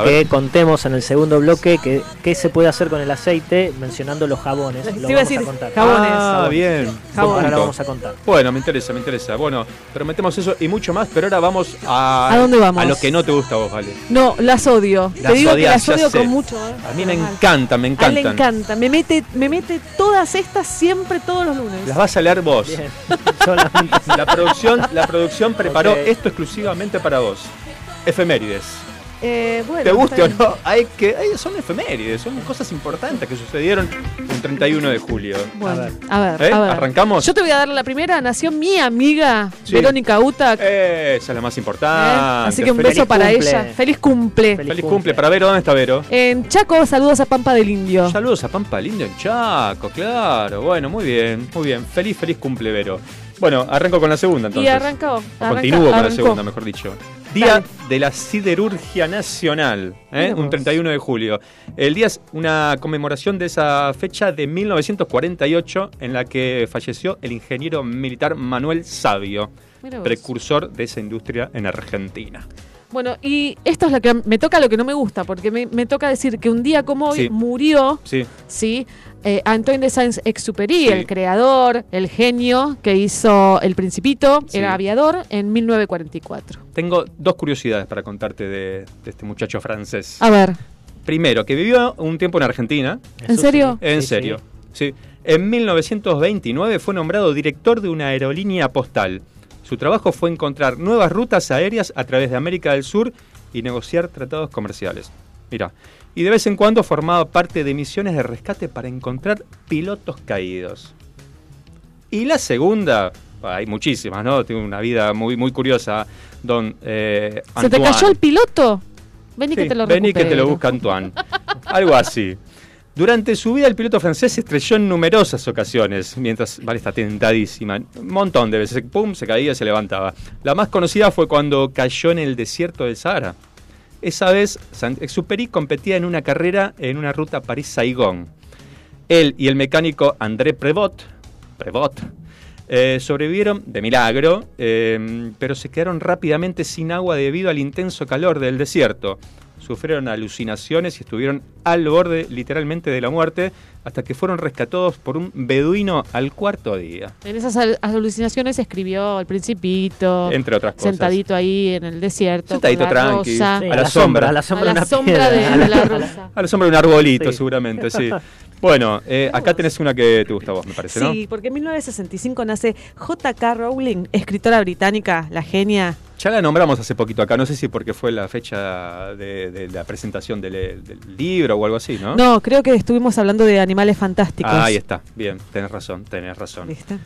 A que ver. contemos en el segundo bloque que qué se puede hacer con el aceite mencionando los jabones. Lo a vamos decir, contar. jabones. Ah, bien. Buen Buen Ahora lo vamos a contar. Bueno, me interesa, me interesa. Bueno, prometemos eso y mucho más, pero ahora vamos a... ¿A dónde vamos? A lo que no te gusta a vos, vale. No, las odio. Las Te digo odias, que las odio sé. con mucho. ¿eh? A mí me Mal. encantan, me A él le encanta. Me mete, me mete todas estas siempre, todos los lunes. Las vas a leer vos. Bien. La producción, la producción preparó esto exclusivamente para vos. Efemérides. Eh, bueno, ¿Te guste o no? Hay que, hay- son efemérides, son cosas importantes que sucedieron un 31 de julio. Bueno, A ver. a ver, ¿Eh? a ver. ¿Arrancamos? Yo te voy a dar la primera. Nació mi amiga Sí. Verónica Utac. Esa es la más ¿eh? importante. Así que un Feliz- beso para cumple. ella. Feliz cumple. Feliz Feliz cumple. cumple para Vero. ¿Dónde está Vero? En Chaco, saludos a Pampa del Indio. Saludos a Pampa Lindo en Chaco, claro. Bueno, muy bien, muy bien. Feliz, feliz cumple, Vero. Bueno, arranco con la segunda entonces. Y arrancó. O arranca- continúo con la arrancó. segunda, mejor dicho. Día Dale. de la Siderurgia Nacional, ¿eh? Un vos. 31 de julio. El día es una conmemoración de esa fecha de 1948 en la que falleció el ingeniero militar Manuel Sabio, precursor de esa industria en Argentina. Bueno, y esto es lo que me toca lo que no me gusta, porque me, me toca decir que un día como hoy Sí. murió, Sí, ¿sí? Eh, Antoine de Saint-Exupéry, Sí. el creador, el genio que hizo El Principito, Sí. era aviador en 1944. tengo dos curiosidades para contarte de, de este muchacho francés. A ver, Primero, que vivió un tiempo en Argentina, ¿en serio? sí. En Sí, serio. Sí. En 1929 fue nombrado director de una aerolínea postal. Su trabajo fue encontrar nuevas rutas aéreas a través de América del Sur y negociar tratados comerciales. Mira. Y de vez en cuando formaba parte de misiones de rescate para encontrar pilotos caídos. Y la segunda, hay muchísimas, ¿no? Tiene una vida muy, muy curiosa. Don eh, ¿Se te cayó el piloto? Vení que Sí, te lo vení que te lo recupero. busca Antoine. Algo así. Durante su vida el piloto francés se estrelló en numerosas ocasiones, mientras Vale está tentadísima. Un montón de veces, pum, se caía y se levantaba. La más conocida fue cuando cayó en el desierto del Sahara. Esa vez, Saint-Exupéry competía en una carrera en una ruta París-Saigón. Él y el mecánico André Prevot, Prevot eh, sobrevivieron de milagro, eh, pero se quedaron rápidamente sin agua debido al intenso calor del desierto. Sufrieron alucinaciones y estuvieron al borde literalmente de la muerte hasta que fueron rescatados por un beduino al cuarto día. En esas al- alucinaciones escribió El Principito, Entre otras cosas. sentadito ahí en el desierto, Sentadito con la tranqui. rosa, Sí, A la sombra. A la sombra, a de la una sombra de, piedra. de la rosa. A la sombra de un arbolito, Sí. seguramente, sí. Bueno, eh, acá tenés una que te gusta a vos, me parece, ¿no? Sí, porque en 1965 nace J.K. Rowling, escritora británica, la genia. Ya la nombramos hace poquito acá, no sé si porque fue la fecha de, de la presentación del, del libro o algo así, ¿no? No, creo que estuvimos hablando de animales fantásticos. Ah, ahí está, bien, tenés razón, tenés razón. ¿Viste?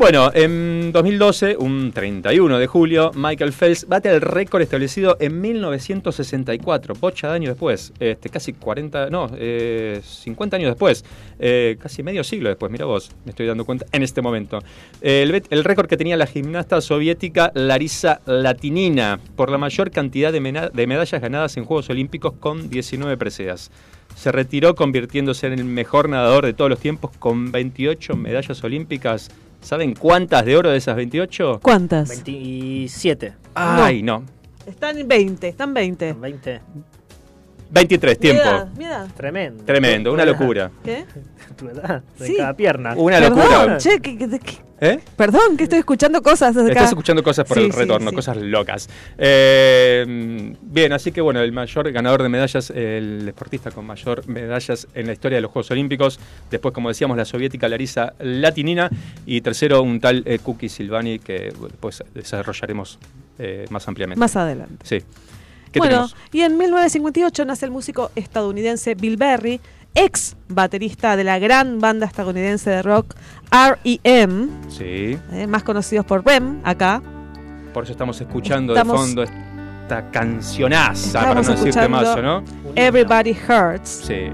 Bueno, en 2012, un 31 de julio, Michael Phelps bate el récord establecido en 1964, bocha de años después, este, casi 40, no, eh, 50 años después, eh, casi medio siglo después, mira vos, me estoy dando cuenta en este momento. Eh, el, récord que tenía la gimnasta soviética Larisa Latinina por la mayor cantidad de, de medallas ganadas en Juegos Olímpicos con 19 preseas. Se retiró convirtiéndose en el mejor nadador de todos los tiempos con 28 medallas olímpicas. ¿Saben cuántas de oro de esas 28? ¿Cuántas? 27. Ay, no. Están en 20, están 20. 20. 23, Mi tiempo. edad, mi edad. Tremendo. Tremendo, una locura. ¿Qué? Tu edad. De Sí. cada pierna. Una Perdón, locura. che, que, que- que- ¿Eh? perdón, que estoy escuchando cosas desde acá. Estás escuchando cosas por Sí, el sí, retorno, sí. cosas locas. Eh, bien, así que bueno, el mayor ganador de medallas, el deportista con mayor medallas en la historia de los Juegos Olímpicos. Después, como decíamos, la soviética Larisa Latinina. Y tercero, un tal eh, Cookie Silvani, que después desarrollaremos eh, más ampliamente. Más adelante. Sí. ¿Qué bueno, tenemos? y en 1958 nace el músico estadounidense Bill Berry, ex baterista de la gran banda estadounidense de rock R.E.M., Sí. eh, más conocidos por REM acá. Por eso estamos escuchando Estamos- de fondo esta cancionaza, para Estamos no decir escuchando temazo, ¿no? Everybody Hurts. Sí.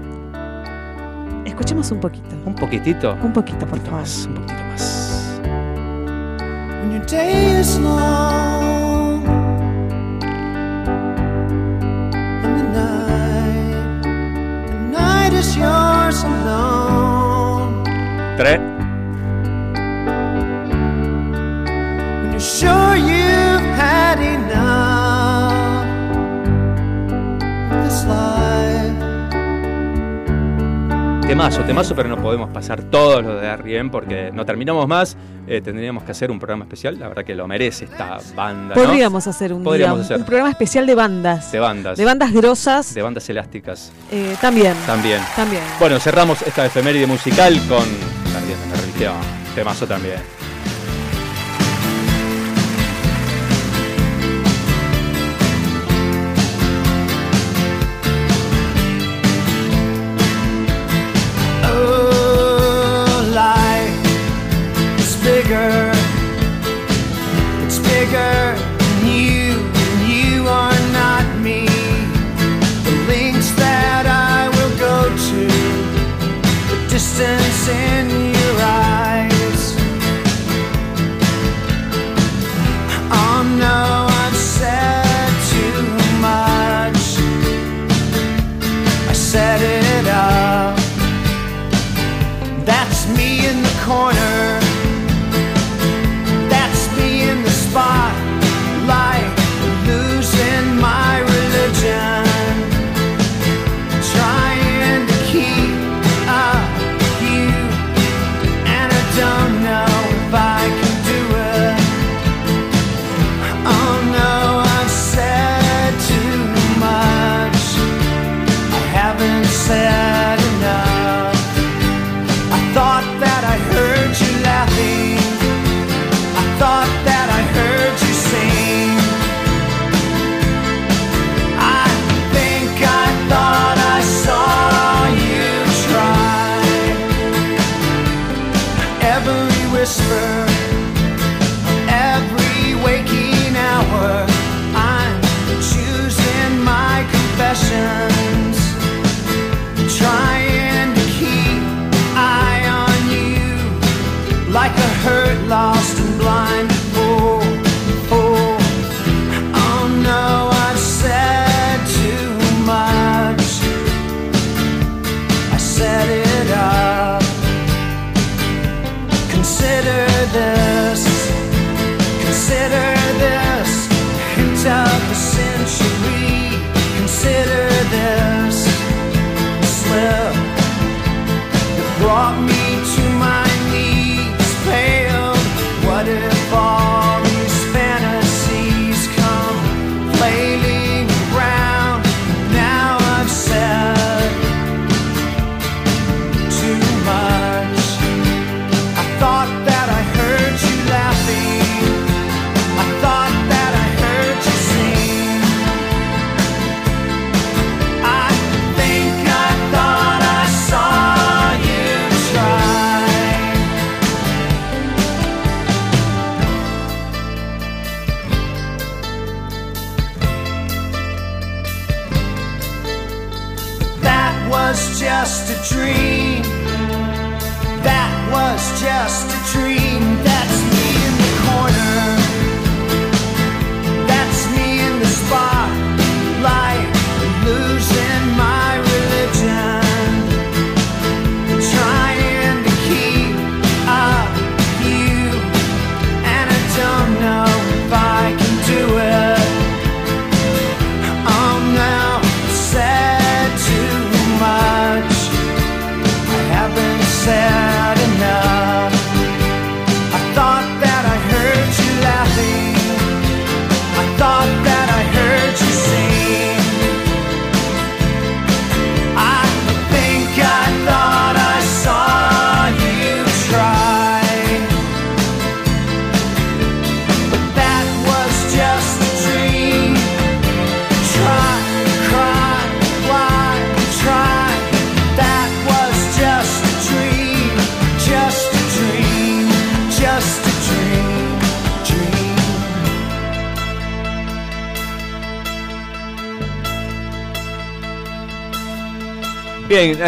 Escuchemos un poquito. Un poquitito. Un poquito, por Un poquito favor. más, un poquito más. When your day is long yours alone. 3 Temazo, temazo, pero no podemos pasar todos los de Arrien porque no terminamos más. Eh, tendríamos que hacer un programa especial. La verdad que lo merece esta banda. Podríamos hacer un, programa especial de bandas. De bandas. De bandas grosas. De bandas elásticas. Eh, también. También. También. Bueno, cerramos esta efeméride musical con Arrien en la religión. Temazo también.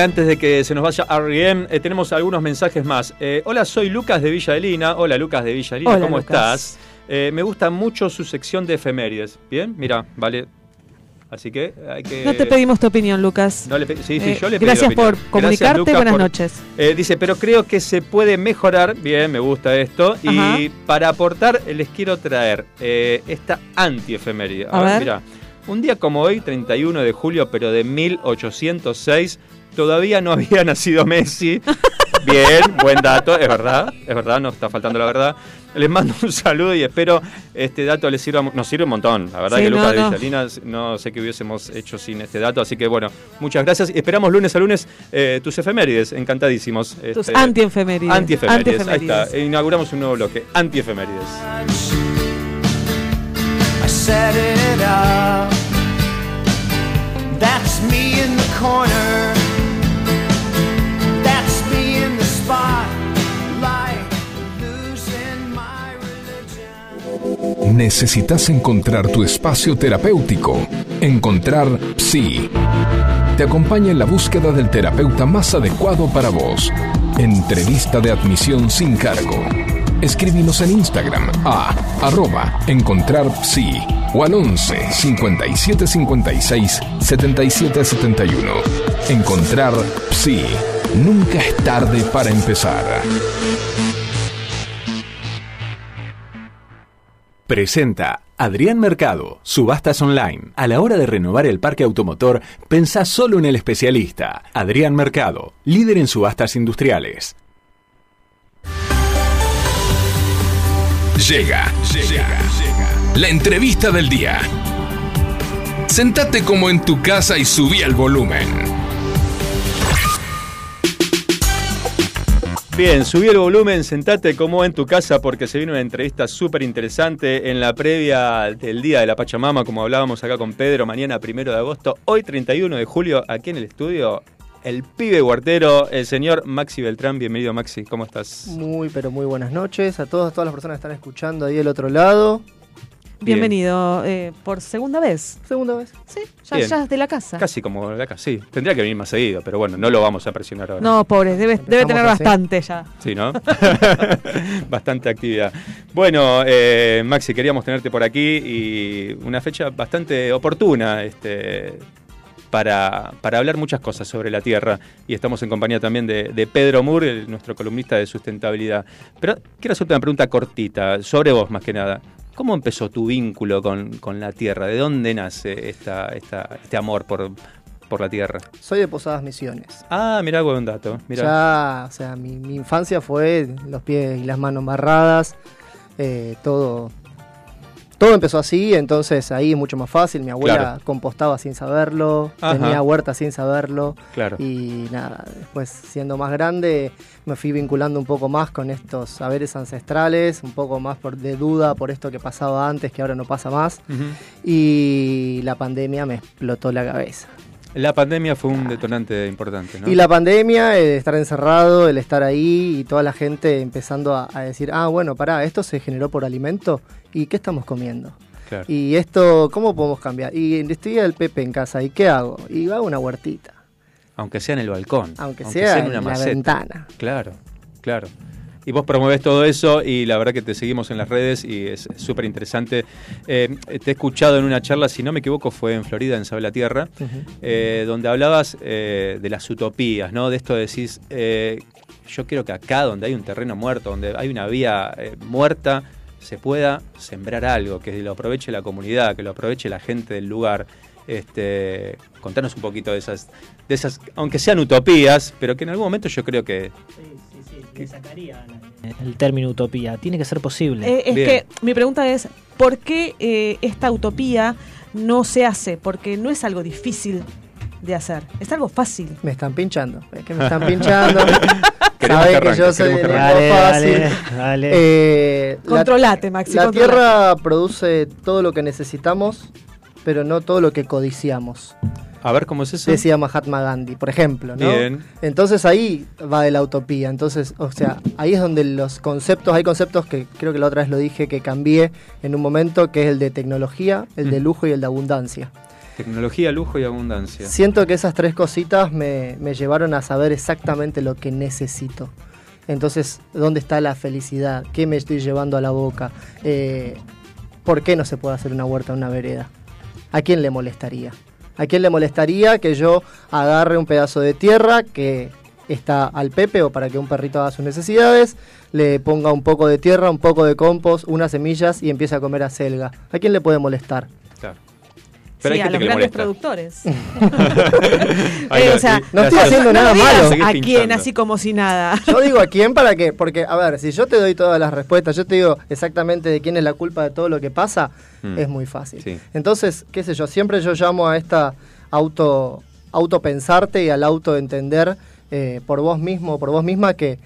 antes de que se nos vaya R.E.M., eh, tenemos algunos mensajes más. Eh, hola, soy Lucas de Villa Elina. Hola, Lucas de Villalina. Hola, ¿cómo estás? Eh, me gusta mucho su sección de efemérides. Bien, mira, vale. Así que hay que. No te pedimos tu opinión, Lucas. No le sí, sí, eh, yo Gracias por comunicarte. Buenas noches. dice, pero creo que se puede mejorar. Bien, me gusta esto. Y para aportar, les quiero traer esta anti-efeméride. A, ver, ver. mira. Un día como hoy, 31 de julio, pero de 1806, todavía no había nacido Messi. Bien, buen dato, es verdad, es verdad, no está faltando la verdad. Les mando un saludo y espero este dato les sirva, nos sirve un montón. La verdad Sí, que Lucas no, de no. Villalinas no sé qué hubiésemos hecho sin este dato, así que bueno, muchas gracias. Esperamos lunes a lunes eh, tus efemérides, encantadísimos. Tus Este, antiefemérides. Antiefemérides, ahí Antiefemérides. está. Inauguramos un nuevo bloque, antiefemérides. I set it up. That's me in the corner. Necesitas encontrar tu espacio terapéutico. Encontrar Psi. Te acompaña en la búsqueda del terapeuta más adecuado para vos. Entrevista de admisión sin cargo. Escríbenos en Instagram a arroba encontrar psi o al 11 57 56 77 71. Encontrar Psi. Nunca es tarde para empezar. Presenta Adrián Mercado, Subastas Online. A la hora de renovar el parque automotor, pensá solo en el especialista. Adrián Mercado, líder en subastas industriales. Llega, llega, La entrevista del día. Sentate como en tu casa y subí el volumen. Bien, subí el volumen, sentate como en tu casa porque se viene una entrevista súper interesante en la previa del Día de la Pachamama, como hablábamos acá con Pedro, mañana primero de agosto, hoy 31 de julio, aquí en el estudio, el pibe guartero, el señor Maxi Beltrán. Bienvenido Maxi, ¿cómo estás? Muy, pero muy buenas noches a todos, a todas las personas que están escuchando ahí del otro lado. Bienvenido eh, por segunda vez. Segunda vez. Sí, ya, Bien. ya es de la casa. Casi como de acá, sí. Tendría que venir más seguido, pero bueno, no lo vamos a presionar ahora. No, pobre, debe, debe tener bastante ya. Sí, ¿no? bastante actividad. Bueno, eh, Maxi, queríamos tenerte por aquí y una fecha bastante oportuna este, para, para hablar muchas cosas sobre la Tierra. Y estamos en compañía también de, de Pedro Moore, el- nuestro columnista de sustentabilidad. Pero quiero hacerte una pregunta cortita, sobre vos más que nada. ¿Cómo empezó tu vínculo con, con la Tierra? ¿De dónde nace esta, esta, este amor por, por la Tierra? Soy de Posadas Misiones. Ah, mirá, buen dato. Mirá. Ya, o sea, mi, mi infancia fue los pies y las manos barradas, eh, todo. Todo empezó así, entonces ahí es mucho más fácil. Mi abuela Claro. compostaba sin saberlo, Ajá. tenía huerta sin saberlo. Claro. Y nada, después siendo más grande me fui vinculando un poco más con estos saberes ancestrales, un poco más por, de duda por esto que pasaba antes, que ahora no pasa más. Y la pandemia me explotó la cabeza. La pandemia fue un detonante importante, ¿no? Y la pandemia, el estar encerrado, el estar ahí y toda la gente empezando a, a decir, ah, bueno, pará, esto se generó por alimento y ¿qué estamos comiendo? Claro. Y esto, ¿cómo podemos cambiar? Y estoy el Pepe en casa, ¿y qué hago? Y hago una huertita, Aunque sea en el balcón. aunque, sea, en, la ventana. Claro, claro. Y vos promovés todo eso y la verdad que te seguimos en las redes y es súper interesante. Eh, te he escuchado en una charla, si no me equivoco, fue en Florida, en Sabe la Tierra, eh, donde hablabas eh, de las utopías, ¿no? De esto decís, eh, yo quiero que acá, donde hay un terreno muerto, donde hay una vía eh, muerta, se pueda sembrar algo, que lo aproveche la comunidad, que lo aproveche la gente del lugar. Este, contanos un poquito de esas, de esas, aunque sean utopías, pero que en algún momento yo creo que El término utopía. Tiene que ser posible. Eh, es Bien. que mi pregunta es, ¿por qué eh, esta utopía no se hace? Porque no es algo difícil de hacer, es algo fácil. Me están pinchando, es que me están pinchando. Saben que que, arranque, yo soy que arranque. fácil. Dale, dale. Eh, la- Controlate, Maxi, La controlate. tierra produce todo lo que necesitamos, pero no todo lo que codiciamos. A ver cómo es eso. Decía Mahatma Gandhi, por ejemplo, ¿no? Bien. Entonces ahí va de la utopía. Entonces, o sea, ahí es donde los conceptos, hay conceptos que creo que la otra vez lo dije que cambié en un momento, que es el de tecnología, el de Mm. lujo y el de abundancia. Tecnología, lujo y abundancia. Siento que esas tres cositas me, me llevaron a saber exactamente lo que necesito. Entonces, ¿dónde está la felicidad? ¿Qué me estoy llevando a la boca? Eh, ¿Por qué no se puede hacer una huerta en una vereda? ¿a quién le molestaría? ¿A quién le molestaría que yo agarre un pedazo de tierra que está al Pepe o para que un perrito haga sus necesidades, le ponga un poco de tierra, un poco de compost, unas semillas y empiece a comer acelga? ¿A quién le puede molestar? Pero sí, hay a los que grandes molesta. productores. Eh, o sea, no estoy haciendo nada malo. ¿A quién así como si nada? Yo digo a quién para qué, porque a ver, si yo te doy todas las respuestas, yo te digo exactamente de quién es la culpa de todo lo que pasa, Mm. es muy fácil. Sí. Entonces, qué sé yo, siempre yo llamo a esta auto autopensarte y al autoentender eh, por vos mismo, por vos misma que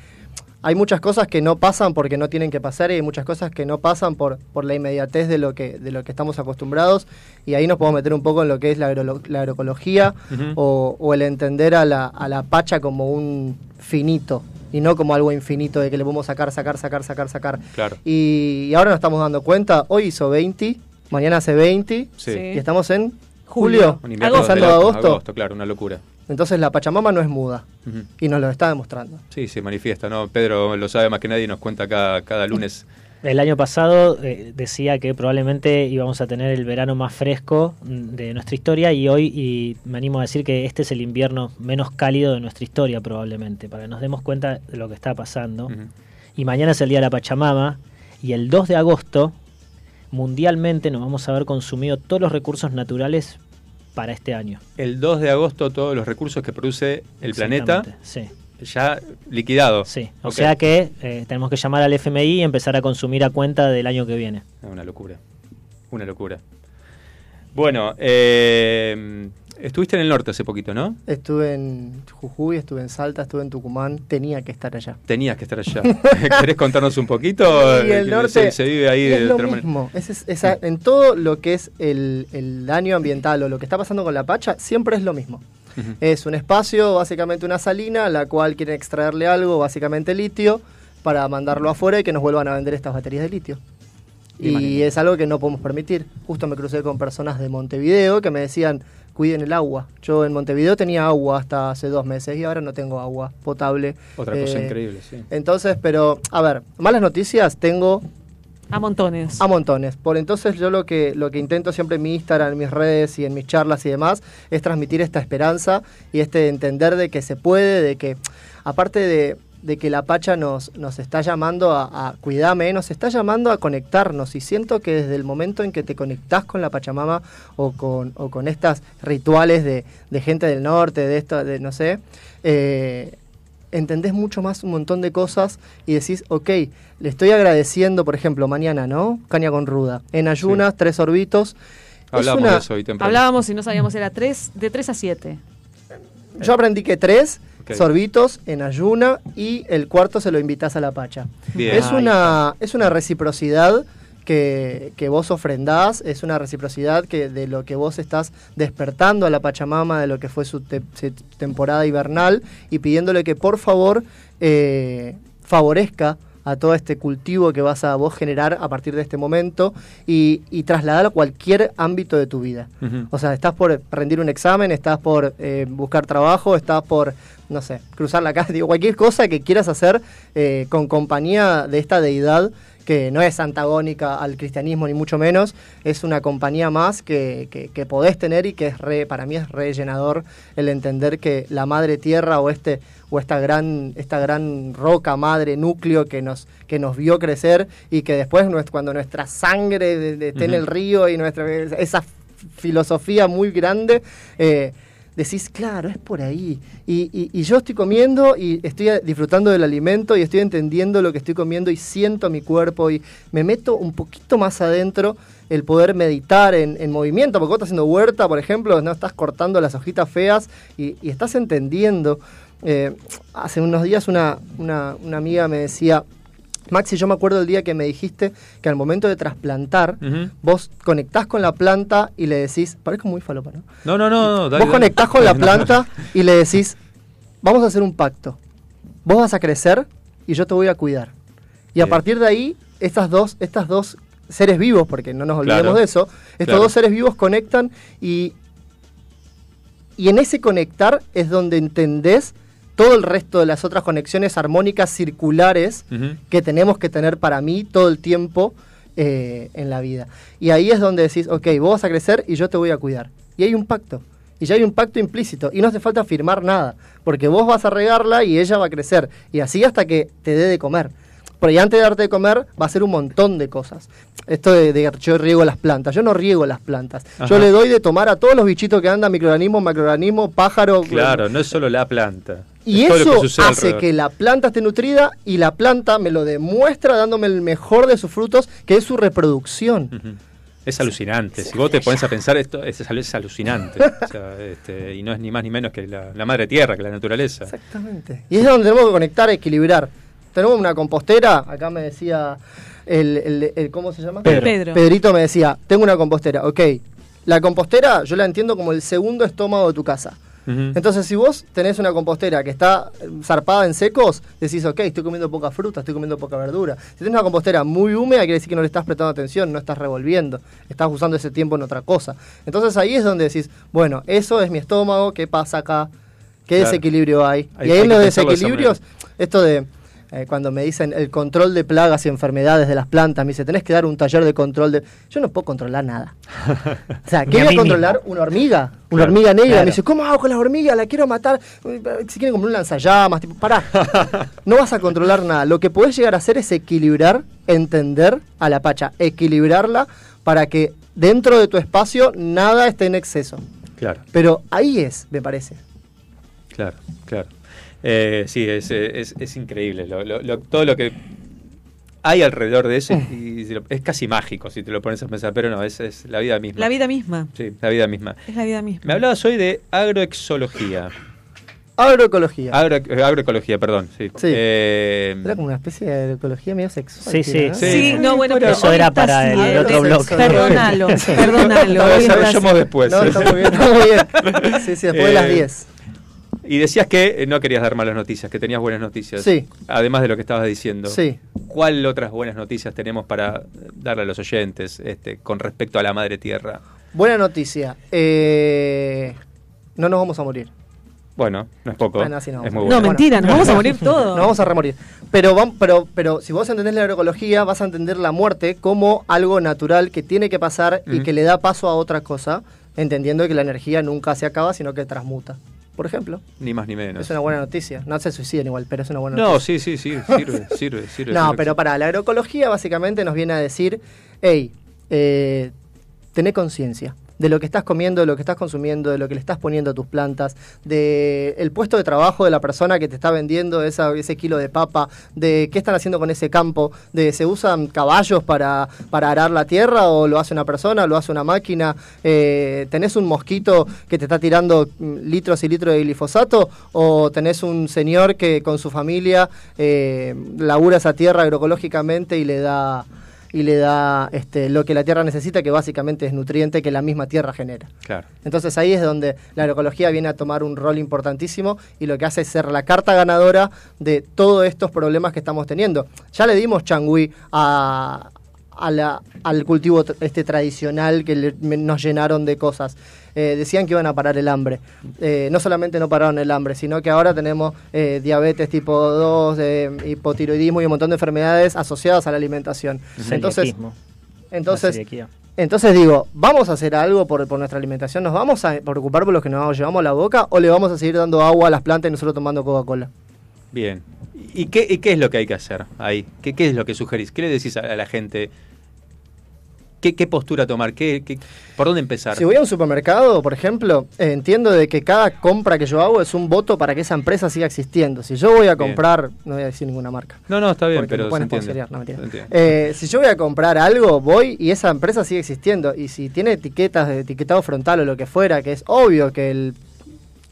hay muchas cosas que no pasan porque no tienen que pasar y hay muchas cosas que no pasan por, por la inmediatez de lo que de lo que estamos acostumbrados y ahí nos podemos meter un poco en lo que es la, agrolo- la agroecología o, o el entender a la, a la pacha como un finito y no como algo infinito de que le podemos sacar, sacar, sacar, sacar, sacar. Claro. Y, y ahora nos estamos dando cuenta, hoy hizo 20, mañana hace 20 Sí. y estamos en Julio. julio, Un invierno pasando de a locos, agosto. claro, una locura. Entonces la Pachamama no es muda y nos lo está demostrando. Sí, se manifiesta, ¿no? Pedro lo sabe más que nadie y nos cuenta cada, cada lunes. El año pasado eh, decía que probablemente íbamos a tener el verano más fresco de nuestra historia y hoy y me animo a decir que este es el invierno menos cálido de nuestra historia probablemente, para que nos demos cuenta de lo que está pasando. Y mañana es el Día de la Pachamama y el 2 de agosto mundialmente nos vamos a haber consumido todos los recursos naturales para este año. El 2 de agosto todos los recursos que produce el planeta Sí. ya liquidados. Sí, o sea que eh, tenemos que llamar al FMI y empezar a consumir a cuenta del año que viene. Ah, Una locura. Una locura. Bueno, eh, estuviste en el norte hace poquito, ¿no? Estuve en Jujuy, estuve en Salta, estuve en Tucumán, tenía que estar allá. Tenías que estar allá. ¿Querés contarnos un poquito? Y el norte se, se vive ahí es de lo otra mismo. Es- es- esa- en todo lo que es el, el daño ambiental o lo que está pasando con la pacha, siempre es lo mismo. Es un espacio, básicamente una salina, a la cual quieren extraerle algo, básicamente litio, para mandarlo afuera y que nos vuelvan a vender estas baterías de litio. Y es algo que no podemos permitir. Justo me crucé con personas de Montevideo que me decían, cuiden el agua. Yo en Montevideo tenía agua hasta hace dos meses y ahora no tengo agua potable. Otra cosa Eh, increíble, sí. Entonces, pero, a ver, malas noticias tengo A montones. a montones. Por entonces yo lo que, lo que intento siempre en mi Instagram, en mis redes y en mis charlas y demás, es transmitir esta esperanza y este entender de que se puede, de que aparte de, de que la Pacha nos, nos está llamando a, a cuidame, nos está llamando a conectarnos y siento que desde el momento en que te conectás con la Pachamama o con, o con estas rituales de, de gente del norte, de esto, de no sé, eh, entendés mucho más un montón de cosas y decís, ok, le estoy agradeciendo, por ejemplo, mañana, ¿no? Caña con ruda, en ayunas, tres orbitos. Hablábamos de eso hoy temprano. Hablábamos y no sabíamos, era tres, de tres a siete Yo aprendí que tres Sorbitos en ayuna y el cuarto se lo invitas a la pacha. Es, una, es una reciprocidad que, que, vos ofrendás, es una reciprocidad que de lo que vos estás despertando a la Pachamama, de lo que fue su, temporada hivernal, y pidiéndole que por favor eh, favorezca a todo este cultivo que vas a vos generar a partir de este momento y, y trasladar a cualquier ámbito de tu vida. O sea, estás por rendir un examen, estás por eh, buscar trabajo, estás por, no sé, cruzar la calle, digo, cualquier cosa que quieras hacer eh, con compañía de esta deidad que no es antagónica al cristianismo ni mucho menos, es una compañía más que, que, que podés tener y que es re, para mí es re llenador el entender que la madre tierra o este o esta gran esta gran roca madre núcleo que nos que nos vio crecer y que después cuando nuestra sangre esté en el río y nuestra esa filosofía muy grande eh, decís, claro, es por ahí. Y, y- yo estoy comiendo y estoy disfrutando del alimento y estoy entendiendo lo que estoy comiendo y siento mi cuerpo y me meto un poquito más adentro el poder meditar en, en movimiento, porque vos estás haciendo huerta, por ejemplo, no estás cortando las hojitas feas y, y estás entendiendo. Eh, hace unos días una, una, una amiga me decía, Maxi, yo me acuerdo el día que me dijiste que al momento de trasplantar, vos conectás con la planta y le decís, parezco muy falopa, ¿no? No, no, no, no, dale, vos dale. conectás con la No, planta y le decís, vamos a hacer un pacto. Vos vas a crecer y yo te voy a cuidar. Y a partir de ahí, estas dos, estas dos seres vivos, porque no nos olvidemos Claro. de eso, estos Claro. dos seres vivos conectan y, y en ese conectar es donde entendés todo el resto de las otras conexiones armónicas circulares que tenemos que tener para mí todo el tiempo eh, en la vida. Y ahí es donde decís, ok, vos vas a crecer y yo te voy a cuidar. Y hay un pacto. Y ya hay un pacto implícito. Y no hace falta firmar nada. Porque vos vas a regarla y ella va a crecer. Y así hasta que te dé de comer. Por ahí antes de darte de comer va a ser un montón de cosas. Esto de, de yo riego las plantas. Yo no riego las plantas. Ajá. Yo le doy de tomar a todos los bichitos que andan, microorganismos, macroorganismos, pájaros. Claro, no es solo la planta. Y es eso hace alrededor. que la planta esté nutrida y la planta me lo demuestra dándome el mejor de sus frutos, que es su reproducción. Es alucinante. Si vos te pones a pensar esto, es, es alucinante. O sea, este, y no es ni más ni menos que la, la madre tierra, que la naturaleza. Exactamente. Y es donde tenemos que conectar, equilibrar. Tenemos una compostera, acá me decía el, el- el- ¿cómo se llama? Pedro. Pedro. Pedrito me decía, tengo una compostera, ok. La compostera yo la entiendo como el segundo estómago de tu casa. Entonces, si vos tenés una compostera que está eh, zarpada en secos, decís, ok, estoy comiendo poca fruta, estoy comiendo poca verdura. Si tenés una compostera muy húmeda, quiere decir que no le estás prestando atención, no estás revolviendo, estás usando ese tiempo en otra cosa. Entonces ahí es donde decís, bueno, eso es mi estómago, ¿qué pasa acá? ¿Qué Claro. desequilibrio hay? Hay- y ahí hay los de desequilibrios, esto de eh, cuando me dicen el control de plagas y enfermedades de las plantas, me dice, tenés que dar un taller de control de... Yo no puedo controlar nada. O sea, Ni ¿qué a voy a mí controlar? Una hormiga. Una Claro, hormiga negra. claro. Me dice, ¿cómo hago con la hormiga? La quiero matar. Si quieren como un lanzallamas, tipo, pará. No vas a controlar nada. Lo que podés llegar a hacer es equilibrar, entender a la pacha, equilibrarla para que dentro de tu espacio nada esté en exceso. Claro, Pero ahí es, me parece. claro, claro. Eh, sí, es, es, es increíble. Lo- lo- lo- todo lo que hay alrededor de eso y si lo- es casi mágico si te lo pones a pensar, pero no, es, es la vida misma. La vida misma. Sí, la vida misma. Es la vida misma. Me hablabas hoy de agroexología. Agroecología. Agro, eh, agroecología, perdón. Sí. Sí. Eh, Era como una especie de agroecología medio sexual. Sí, sí. ¿no? Sí, no, bueno, pero Eso era para el ¿eh? otro blog. Perdónalo, perdónalo. Lo está desarrollamos así. después. No, está muy bien, está muy bien. Sí, sí, después de las Eh, 10. Y decías que eh, no querías dar malas noticias, que tenías buenas noticias. Sí. Además de lo que estabas diciendo. Sí. ¿Cuál otras buenas noticias tenemos para darle a los oyentes este, con respecto a la madre tierra? Buena noticia. Eh, no nos vamos a morir. Bueno, no es poco. Bueno, así no es vamos muy a bueno. No, mentira, nos vamos a morir todos. Nos vamos a remorir. Pero, pero, pero si vos entendés la agroecología, vas a entender la muerte como algo natural que tiene que pasar y que le da paso a otra cosa, entendiendo que la energía nunca se acaba, sino que transmuta. Por ejemplo, Ni más ni menos. es una buena noticia. No se suiciden igual, pero es una buena No, noticia. sí, sí, sí, sirve, sirve, sirve. No, pero para, la agroecología básicamente nos viene a decir, hey, eh, tené conciencia de lo que estás comiendo, de lo que estás consumiendo, de lo que le estás poniendo a tus plantas, de el puesto de trabajo de la persona que te está vendiendo ese kilo de papa, de qué están haciendo con ese campo, de se usan caballos para, para arar la tierra o lo hace una persona, lo hace una máquina, eh, tenés un mosquito que te está tirando mm, litros y litros de glifosato o tenés un señor que con su familia eh, labura esa tierra agroecológicamente y le da y le da este, lo que la tierra necesita, que básicamente es nutriente que la misma tierra genera. Claro. Entonces ahí es donde la agroecología viene a tomar un rol importantísimo y lo que hace es ser la carta ganadora de todos estos problemas que estamos teniendo. Ya le dimos changüí a, a la- al cultivo este tradicional que le- me- nos llenaron de cosas. Eh, decían que iban a parar el hambre. Eh, no solamente no pararon el hambre, sino que ahora tenemos eh, diabetes tipo 2, eh, hipotiroidismo y un montón de enfermedades asociadas a la alimentación. Entonces, entonces La entonces digo, ¿vamos a hacer algo por, por nuestra alimentación? ¿Nos vamos a preocupar por lo que nos llevamos a la boca o le vamos a seguir dando agua a las plantas y nosotros tomando Coca-Cola? Bien. ¿Y qué, y qué es lo que hay que hacer ahí? ¿Qué, qué es lo que sugerís? ¿Qué le decís a, a la gente? ¿Qué, qué postura tomar? ¿Qué, qué- ¿Por dónde empezar? Si voy a un supermercado, por ejemplo, eh, entiendo de que cada compra que yo hago es un voto para que esa empresa siga existiendo. Si yo voy a Bien. comprar, no voy a decir ninguna marca. No, no, está bien, pero se entiende. no. Se. Eh, si yo voy a comprar algo, voy y esa empresa sigue existiendo. Y si tiene etiquetas de etiquetado frontal o lo que fuera, que es obvio que el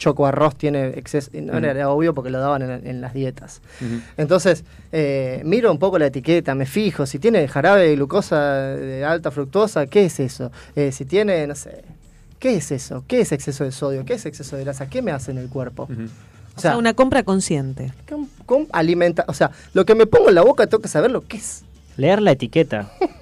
choco arroz tiene exceso, no era obvio porque lo daban en, en las dietas. Entonces, eh, miro un poco la etiqueta, me fijo, si tiene jarabe de glucosa de alta fructosa, ¿qué es eso? Eh, si tiene, no sé, ¿qué es eso? ¿Qué es exceso de sodio? ¿Qué es exceso de grasa? ¿Qué me hace en el cuerpo? O sea, una compra consciente. ¿Cómo- cómo alimenta, o sea, lo que me pongo en la boca tengo que saber lo que es. Leer la etiqueta.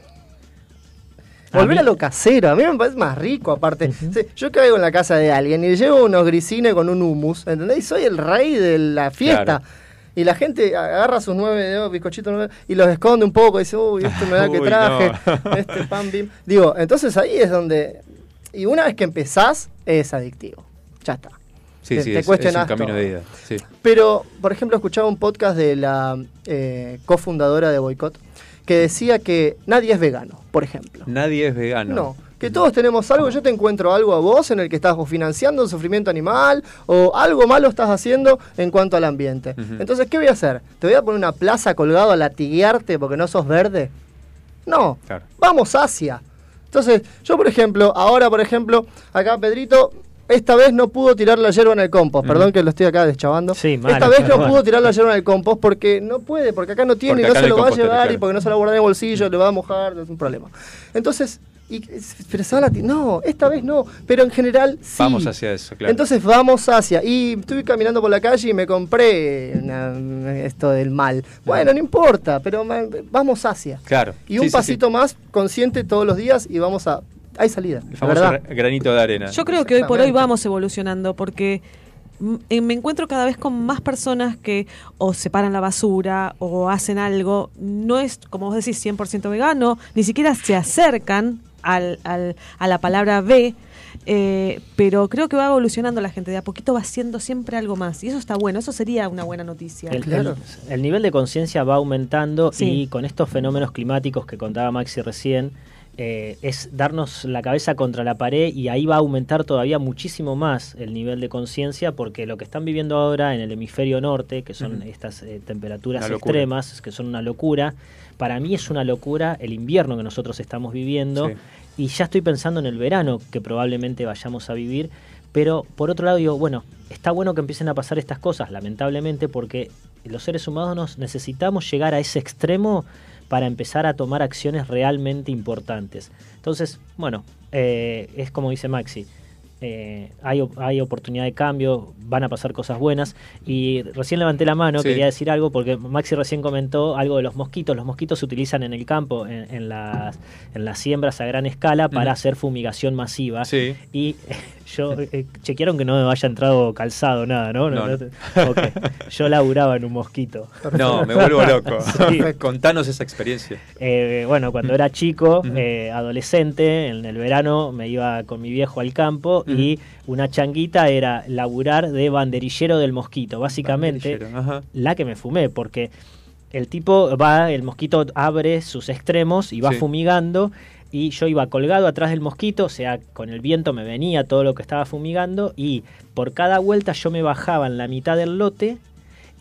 Volver a, lo casero, a mí me parece más rico aparte. Sí, yo caigo en la casa de alguien y llevo unos grisines con un hummus, ¿entendés? Y soy el rey de la fiesta. Claro. Y la gente agarra sus nueve dedos, bizcochitos nueve, y los esconde un poco, y dice, uy, esto me da que traje, no. este pan bim. Digo, entonces ahí es donde. Y una vez que empezás, es adictivo. Ya está. Sí, Te- sí, te es, un camino de ida. Sí. Pero, por ejemplo, escuchaba un podcast de la eh, cofundadora de Boicot que decía que nadie es vegano, por ejemplo. Nadie es vegano. No, que todos tenemos algo, yo te encuentro algo a vos en el que estás o financiando el sufrimiento animal o algo malo estás haciendo en cuanto al ambiente. Entonces, ¿qué voy a hacer? ¿Te voy a poner una plaza colgado a latiguearte porque no sos verde? No, Claro. vamos hacia. Entonces, yo por ejemplo, ahora por ejemplo, acá Pedrito, esta vez no pudo tirar la yerba en el compost, perdón que lo estoy acá deschavando. Sí, mal, esta vez no pudo tirar la yerba en el compost porque no puede, porque acá no tiene y no acá se lo va a llevar y porque no se lo va a guardar en el bolsillo, le va a mojar, es un problema. Entonces, y, pero se va a no, esta vez no, pero en general sí. Vamos hacia eso, claro. Entonces vamos hacia. Y estuve caminando por la calle y me compré una- esto del mal. Bueno, no importa, pero vamos hacia. Claro. Y un Sí, sí, pasito más consciente todos los días y vamos a. Hay salida. El famoso verdad. granito de arena. Yo creo que hoy por hoy vamos evolucionando porque eh, me encuentro cada vez con más personas que o separan la basura o hacen algo, no es, como vos decís, 100% vegano, ni siquiera se acercan al, al- a la palabra B, eh, pero creo que va evolucionando la gente, de a poquito va haciendo siempre algo más y eso está bueno, eso sería una buena noticia. El, el- el nivel de conciencia va aumentando Sí. y con estos fenómenos climáticos que contaba Maxi recién, eh, es darnos la cabeza contra la pared y ahí va a aumentar todavía muchísimo más el nivel de conciencia porque lo que están viviendo ahora en el hemisferio norte, que son estas eh, temperaturas extremas, que son una locura, para mí es una locura el invierno que nosotros estamos viviendo Sí. y ya estoy pensando en el verano que probablemente vayamos a vivir, pero por otro lado digo, bueno, está bueno que empiecen a pasar estas cosas, lamentablemente, porque los seres humanos necesitamos llegar a ese extremo para empezar a tomar acciones realmente importantes. Entonces, bueno, eh, es como dice Maxi. Eh, hay, hay oportunidad de cambio, van a pasar cosas buenas. Y recién levanté la mano, Sí. quería decir algo, porque Maxi recién comentó algo de los mosquitos. Los mosquitos se utilizan en el campo, en, en las, en las siembras a gran escala, para Ujú. hacer fumigación masiva. Sí. Y yo, eh, chequearon que no me haya entrado calzado, nada, ¿no? No, no. Yo laburaba en un mosquito. No, me vuelvo loco. Sí. Contanos esa experiencia. Eh, bueno, cuando era chico, adolescente, en el verano me iba con mi viejo al campo y una changuita era laburar de banderillero del mosquito. Básicamente, la que me fumé, porque el tipo va, el mosquito abre sus extremos y va Sí. fumigando. Y yo iba colgado atrás del mosquito, o sea, con el viento me venía todo lo que estaba fumigando. Y por cada vuelta yo me bajaba en la mitad del lote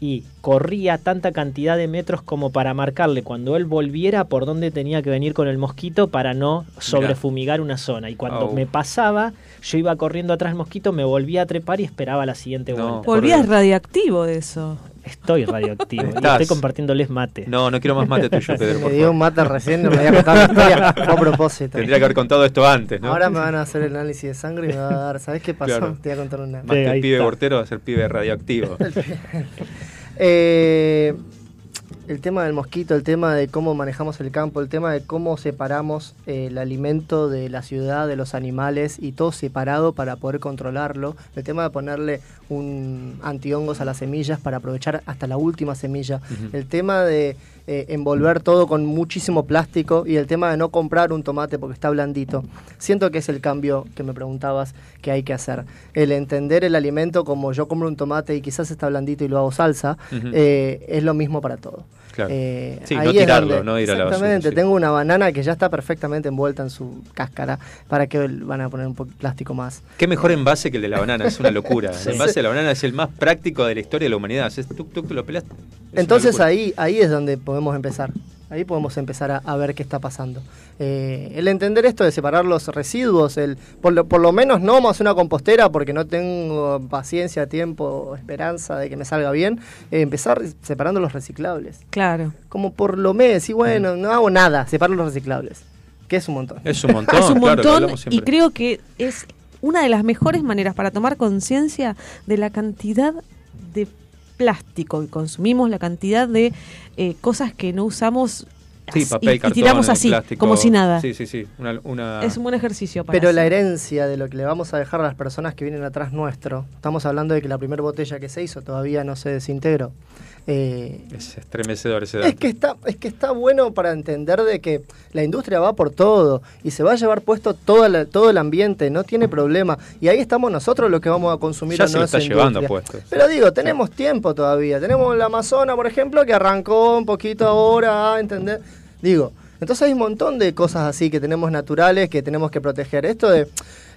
y corría tanta cantidad de metros como para marcarle cuando él volviera por dónde tenía que venir con el mosquito para no sobrefumigar una zona. Y cuando me pasaba, yo iba corriendo atrás del mosquito, me volvía a trepar y esperaba la siguiente No, vuelta. Volvías radiactivo de eso. Estoy radioactivo y estoy compartiéndoles mate. No, no quiero más mate tuyo, Pedro. Me dio favor. un mate recién, no me había contado la historia. A propósito. Tendría que haber contado esto antes, ¿no? Ahora me van a hacer el análisis de sangre y me va a dar. ¿Sabes qué pasó? Claro. Te voy a contar una. Más que ahí el pibe está. portero va a ser pibe radioactivo. Eh, el tema del mosquito, el tema de cómo manejamos el campo, el tema de cómo separamos eh, el alimento de la ciudad, de los animales y todo separado para poder controlarlo. El tema de ponerle un antihongos a las semillas para aprovechar hasta la última semilla. El tema de eh, envolver todo con muchísimo plástico y el tema de no comprar un tomate porque está blandito. Siento que es el cambio que me preguntabas que hay que hacer. El entender el alimento como yo compro un tomate y quizás está blandito y lo hago salsa, eh, es lo mismo para todo. Claro. Eh, Sí, no tirarlo, donde- no ir a la basura, Exactamente, sí. tengo una banana que ya está perfectamente envuelta en su cáscara. ¿Para que van a poner un plástico más? Qué mejor envase que el de la banana, es una locura. Sí. El envase de la banana es el más práctico de la historia de la humanidad. Lo pelas. Entonces ahí, ahí es donde podemos empezar. Ahí podemos empezar a, a ver qué está pasando. Eh, el entender esto de separar los residuos, el, por, lo, por lo menos no vamos a hacer una compostera porque no tengo paciencia, tiempo, esperanza de que me salga bien, eh, empezar separando los reciclables. Claro. Como por lo menos, y bueno, no hago nada, separo los reciclables, que es un montón. Es un montón. es un montón y creo que es una de las mejores maneras para tomar conciencia de la cantidad de plástico que consumimos, la cantidad de eh, cosas que no usamos Sí, así- papel, y, tiramos así, plástico. como si nada. Sí, sí, sí. Una, una- Es un buen ejercicio para Pero la herencia de lo que le vamos a dejar a las personas que vienen atrás nuestro, estamos hablando de que la primera botella que se hizo todavía no se desintegró. Eh, Es estremecedor ese dato. es que está, es que está bueno para entender de que la industria va por todo y se va a llevar puesto todo el, todo el ambiente, no tiene problema. Y ahí estamos nosotros los que vamos a consumir Ya o se lo está llevando puesto. Pero digo, tenemos tiempo todavía. Tenemos la Amazona, por ejemplo, que arrancó un poquito ahora, a ¿entender? Digo, entonces hay un montón de cosas así que tenemos naturales que tenemos que proteger. Esto de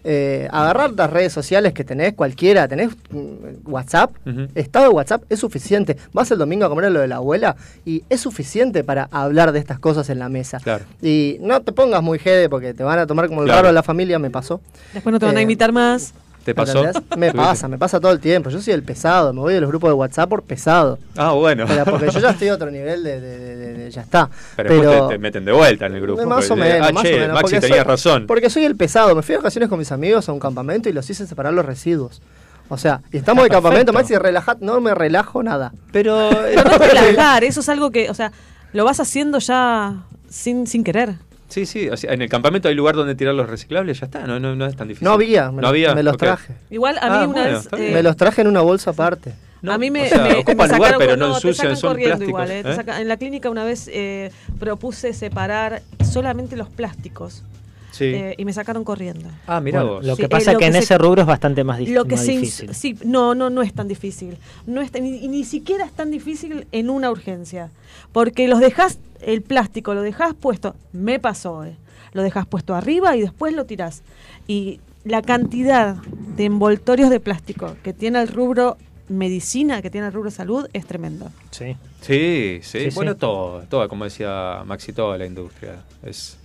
eh, agarrar las redes sociales que tenés, cualquiera, tenés mm, WhatsApp, estado de WhatsApp es suficiente. Vas el domingo a comer lo de la abuela y es suficiente para hablar de estas cosas en la mesa. Claro. Y no te pongas muy jede porque te van a tomar como el Claro. raro de la familia, me pasó. Después no te van a Eh, invitar más. ¿Te pasó? ¿Entendés? Me pasa, me pasa todo el tiempo. Yo soy el pesado, me voy de los grupos de WhatsApp por pesado. Ah, bueno. Pero porque yo ya estoy a otro nivel de, de- de- de- de- ya está. Pero, después te, te meten de vuelta en el grupo. Más o menos, ah, más che, o menos. Maxi soy- razón. Porque soy el pesado. Me fui de vacaciones con mis amigos a un campamento y los hice separar los residuos. O sea, y estamos de campamento. Maxi, relajad, no me relajo nada. Pero, Pero no relajar, eso es algo que, o sea, lo vas haciendo ya sin, sin querer. Sí, sí, o sea, en el campamento hay lugar donde tirar los reciclables, ya está, no, no, no es tan difícil. No había, me, no había, me los traje. Igual a mí Ah, una bueno, vez... eh. Me los traje en una bolsa aparte. No, a mí me, o sea, me- ocupan me lugar, sacaron pero no te ensucian, sacan son corriendo plásticos, igual, eh, ¿eh? sacan- en la clínica una vez eh, propuse separar solamente los plásticos Sí. eh, y me sacaron corriendo. ah, mira Bueno, vos. Lo que pasa lo que en se- ese rubro es bastante más, Lo que más se difícil. sí, no, no, no es tan difícil. No es tan- y, y ni siquiera es tan difícil en una urgencia. Porque los dejas, el plástico lo dejas puesto, me pasó, eh, lo dejas puesto arriba y después lo tirás. Y la cantidad de envoltorios de plástico que tiene el rubro medicina, que tiene el rubro salud, es tremendo. Sí. Sí, sí, Sí, bueno, sí. todo, todo, como decía Maxi, toda la industria. Es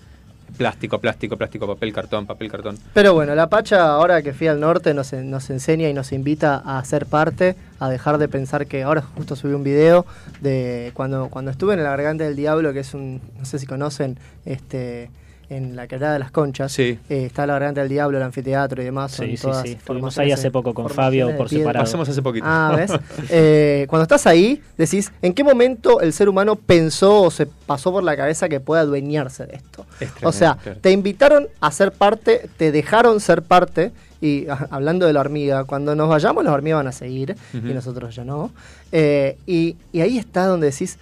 plástico, plástico, plástico, papel, cartón, papel, cartón. Pero bueno, la Pacha, ahora que fui al norte, nos, nos enseña y nos invita a ser parte, a dejar de pensar que. Ahora justo subí un video de cuando, cuando estuve en la Garganta del Diablo, que es un. No sé si conocen, este en la quebrada de las conchas. Sí. Eh, está la Garganta del Diablo, el anfiteatro y demás. son Sí, sí, todas sí. Estuvimos ahí hace poco con Fabio por separado. Pasamos hace poquito. Ah, ¿ves? Eh, cuando estás ahí, decís, ¿en qué momento el ser humano pensó o se pasó por la cabeza que pueda adueñarse de esto? Es tremendo, O sea, claro. te invitaron a ser parte, te dejaron ser parte, y ah, hablando de la hormiga, cuando nos vayamos las hormigas van a seguir, y nosotros ya no. Eh, y, y ahí está donde decís,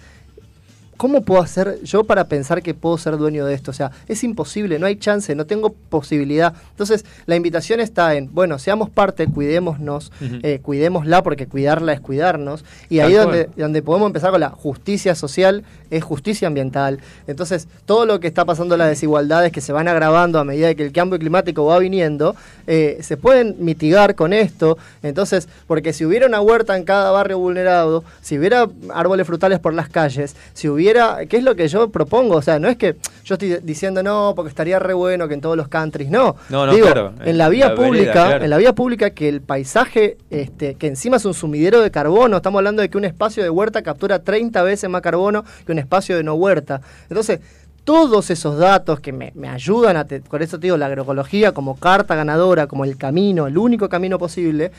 ¿cómo puedo hacer yo para pensar que puedo ser dueño de esto? O sea, es imposible, no hay chance, no tengo posibilidad. Entonces, la invitación está en, bueno, seamos parte, cuidémonos, eh, cuidémosla, porque cuidarla es cuidarnos. Y ahí donde, donde podemos empezar con la justicia social, es justicia ambiental. Entonces, todo lo que está pasando, las desigualdades que se van agravando a medida que el cambio climático va viniendo, eh, se pueden mitigar con esto. Entonces, porque si hubiera una huerta en cada barrio vulnerado, si hubiera árboles frutales por las calles, si hubiera, ¿qué es lo que yo propongo? O sea, no es que yo estoy diciendo no, porque estaría re bueno que en todos los countries, no. No, no, Digo, claro, en la vía la vereda, pública, claro. en la vía pública que el paisaje, este, que encima es un sumidero de carbono, estamos hablando de que un espacio de huerta captura 30 veces más carbono que un espacio de no huerta. Entonces, todos esos datos que me, me ayudan a, te- por eso te digo, la agroecología como carta ganadora, como el camino, el único camino posible,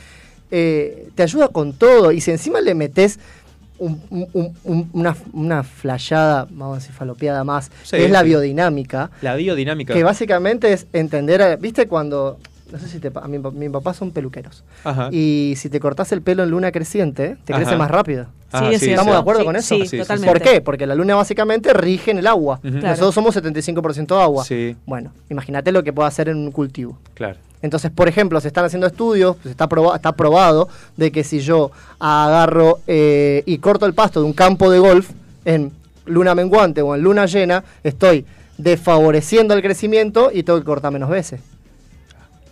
eh, te ayuda con todo. Y si encima le metes un- un- un- un- una, una flayada, vamos a decir, falopeada más, Sí, que es la biodinámica, La biodinámica. que básicamente es entender, a- ¿viste cuando... No sé si te... A mi, pa- mi papá son peluqueros. Ajá. Y si te cortás el pelo en luna creciente, te Ajá. crece más rápido. Ah, Sí, es. ¿Estamos de acuerdo Sí, con eso? sí, totalmente. ¿Por qué? Porque la luna básicamente rige en el agua. Ujú. Claro. Nosotros somos 75% agua. Sí, Bueno, imagínate lo que puede hacer en un cultivo. claro. Entonces, por ejemplo, se están haciendo estudios, pues está, proba- está probado de que si yo agarro eh, y corto el pasto de un campo de golf en luna menguante o en luna llena, estoy desfavoreciendo el crecimiento y tengo que cortar menos veces.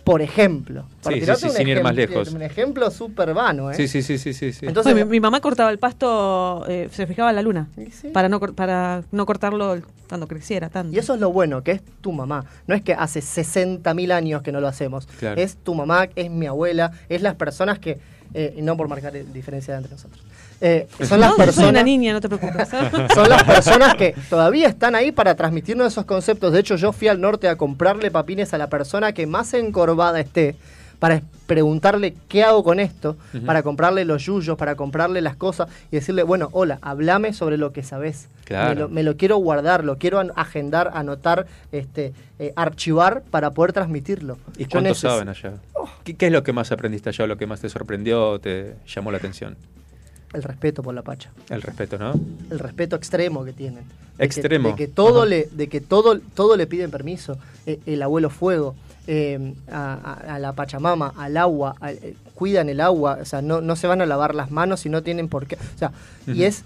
Por ejemplo. Para Sí, sí, un sin ir más ejemplo- lejos. Un ejemplo súper vano, ¿eh? Sí, sí, sí, sí, sí. sí. Entonces, mi, mi mamá cortaba el pasto, eh, se fijaba en la luna, sí. para no, para no cortarlo cuando creciera tanto. Y eso es lo bueno, que es tu mamá. No es que hace 60.000 años que no lo hacemos. Claro. Es tu mamá, es mi abuela, es las personas que, eh, y no por marcar diferencia entre nosotros, eh, son las No, yo soy personas... una niña, no te preocupes. Son las personas que todavía están ahí para transmitirnos esos conceptos. De hecho, yo fui al norte a comprarle papines a la persona que más encorvada esté para preguntarle qué hago con esto, para comprarle los yuyos, para comprarle las cosas y decirle, bueno, hola, hablame sobre lo que sabes. Claro. Me lo, me lo quiero guardar, lo quiero an- agendar, anotar, este, eh, archivar para poder transmitirlo. ¿Y cuánto saben allá? ¿Qué, qué es lo que más aprendiste allá? ¿Lo que más te sorprendió, te llamó la atención? El respeto por la pacha. El respeto, ¿no? El respeto extremo que tienen. De que- Extremo. de que todo Ajá. le, de que todo, todo le piden permiso. Eh, el abuelo fuego, eh, a, a- a la Pachamama, al agua, eh, cuidan el agua, o sea, no, no se van a lavar las manos si no tienen por qué. O sea, y es.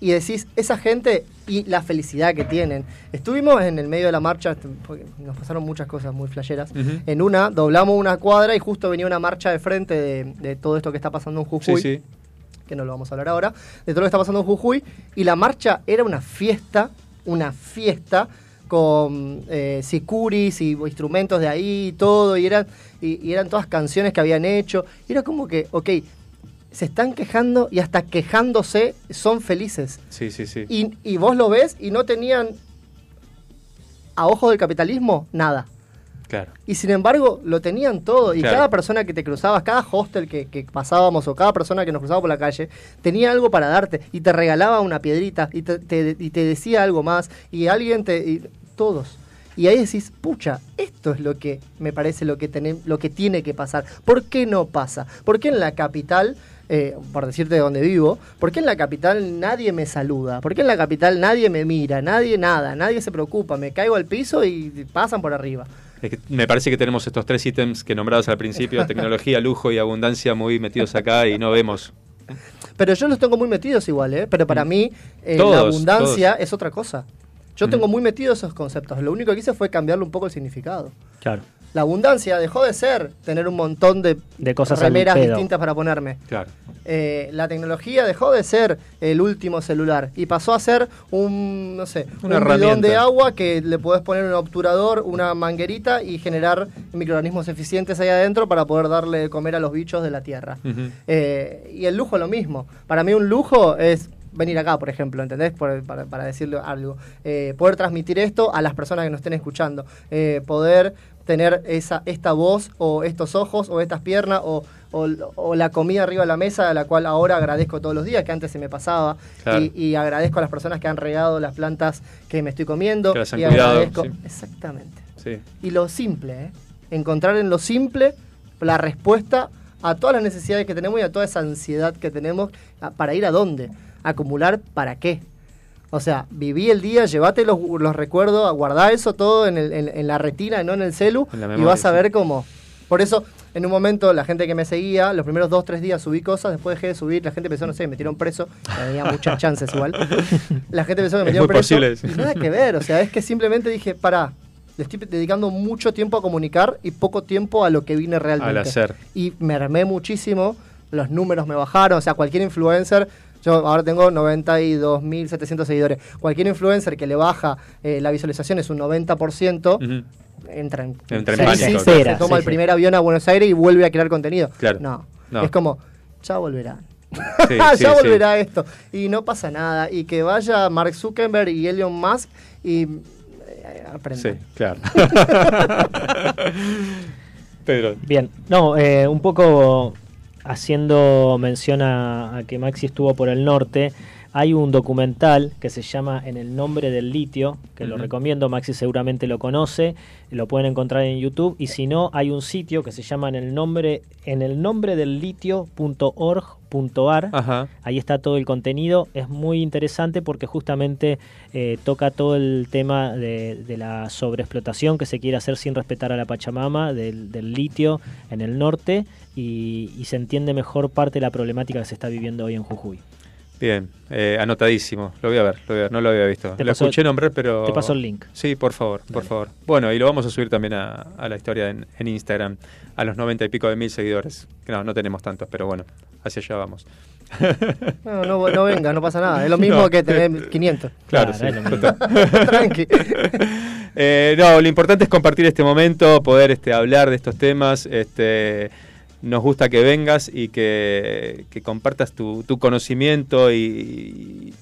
Y decís, esa gente y la felicidad que tienen. Estuvimos en el medio de la marcha, porque nos pasaron muchas cosas muy flasheras. Ujú. En una, doblamos una cuadra y justo venía una marcha de frente de, de todo esto que está pasando en Jujuy Sí, sí. Que no lo vamos a hablar ahora, de todo lo que está pasando en Jujuy, y la marcha era una fiesta, una fiesta con eh, sicuris y instrumentos de ahí y todo, y eran, y, y eran todas canciones que habían hecho, y era como que, ok, se están quejando y hasta quejándose son felices. Sí, sí, sí. Y, y vos lo ves y no tenían, a ojos del capitalismo, nada. Claro. Y sin embargo, lo tenían todo. Y Claro. cada persona que te cruzabas, cada hostel que, que pasábamos o cada persona que nos cruzaba por la calle, tenía algo para darte. Y te regalaba una piedrita y te, te- y te decía algo más. Y alguien te. y todos. Y ahí decís, pucha, esto es lo que me parece lo que, tenem- lo que tiene que pasar. ¿Por qué no pasa? ¿Por qué en la capital, eh, por decirte de dónde vivo, por qué en la capital nadie me saluda? ¿Por qué en la capital nadie me mira? Nadie nada, nadie se preocupa. Me caigo al piso y pasan por arriba. Es que me parece que tenemos estos tres ítems que nombrados al principio, tecnología, lujo y abundancia, muy metidos acá y no vemos. Pero yo los tengo muy metidos igual, ¿eh? Pero para mí eh, Todos, la abundancia todos. es otra cosa. Yo tengo muy metidos esos conceptos. Lo único que hice fue cambiarle un poco el significado. Claro. La abundancia dejó de ser tener un montón de, De cosas remeras distintas para ponerme. Claro. Eh, la tecnología dejó de ser el último celular y pasó a ser un, no sé, Una un bidón de agua que le podés poner un obturador, una manguerita y generar microorganismos eficientes ahí adentro para poder darle de comer a los bichos de la tierra. Eh, y el lujo lo mismo. Para mí un lujo es venir acá, por ejemplo, ¿entendés? Por- para, para decirle algo. Eh, poder transmitir esto a las personas que nos estén escuchando. Eh, poder tener esa, esta voz o estos ojos o estas piernas o, o- o la comida arriba de la mesa, a la cual ahora agradezco todos los días, que antes se me pasaba. Claro. Y, y agradezco a las personas que han regado las plantas que me estoy comiendo. Que las han y cuidado, agradezco. sí. Exactamente. Sí. Y lo simple, ¿eh? Encontrar en lo simple la respuesta a todas las necesidades que tenemos y a toda esa ansiedad que tenemos para ir a dónde. Acumular para qué. O sea, viví el día, llévate los, los recuerdos, guardá eso todo en, el- en- en la retina, no en el celu, En y vas a ver cómo. Por eso, en un momento, la gente que me seguía, los primeros dos, tres días subí cosas, después dejé de subir, la gente pensó, no sé, me metieron preso, tenía muchas chances igual. La gente pensó que me metieron preso. posible, sí. y nada que ver, o sea, es que simplemente dije, pará, le estoy dedicando mucho tiempo a comunicar y poco tiempo a lo que vine realmente. Al hacer. Y me armé muchísimo, los números me bajaron, o sea, cualquier influencer, yo ahora tengo 92.700 seguidores, cualquier influencer que le baja eh, la visualización es un 90%, Ujú. entra en, Entra en se- pánico. se- toma sí, el sí. primer avión a Buenos Aires y vuelve a crear contenido. Claro. No, No. es como, ya volverán. Sí, ya sí, volverá esto. Y no pasa nada. Y que vaya Mark Zuckerberg y Elon Musk y eh, aprendan. Sí, claro. Pedro. Bien, no, eh, un poco haciendo mención a, a que Maxi estuvo por el norte, hay un documental que se llama En el nombre del litio, que lo recomiendo, Maxi seguramente lo conoce, lo pueden encontrar en YouTube, y si no, hay un sitio que se llama en el nombre, en el nombre del litio.org.ar, Ajá. Ahí está todo el contenido. Es muy interesante porque justamente eh, toca todo el tema de, de la sobreexplotación que se quiere hacer sin respetar a la Pachamama, del, del litio en el norte, y, y se entiende mejor parte de la problemática que se está viviendo hoy en Jujuy. Bien, eh, anotadísimo. Lo voy a ver, lo voy a ver, no lo había visto. Te lo paso- escuché nombrar, pero. te paso el link. Sí, por favor, por favor. Bueno, y lo vamos a subir también a, a la historia en, en Instagram, a los noventa y pico de mil seguidores. Que No, no tenemos tantos, pero bueno, hacia allá vamos. No, no, no venga, no pasa nada. Es lo mismo No. que tener 500. Claro, Claro, sí, es lo mismo. total. Tranqui. Eh, no, lo importante es compartir este momento, poder este, hablar de estos temas. Este, nos gusta que vengas y que, que compartas tu, tu conocimiento y,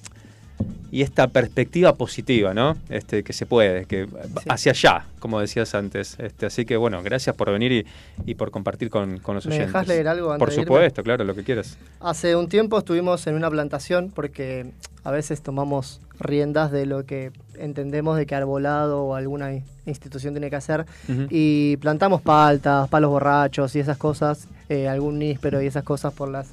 y esta perspectiva positiva, ¿no? Este, que se puede, que hacia allá, como decías antes. Este, así que bueno, gracias por venir y, y por compartir con, con los ¿Me oyentes. dejás leer algo antes Por de irme? supuesto, claro, lo que quieras. Hace un tiempo estuvimos en una plantación porque a veces tomamos riendas de lo que entendemos de que Arbolado o alguna institución tiene que hacer y plantamos paltas, palos borrachos y esas cosas, eh, algún níspero y esas cosas por las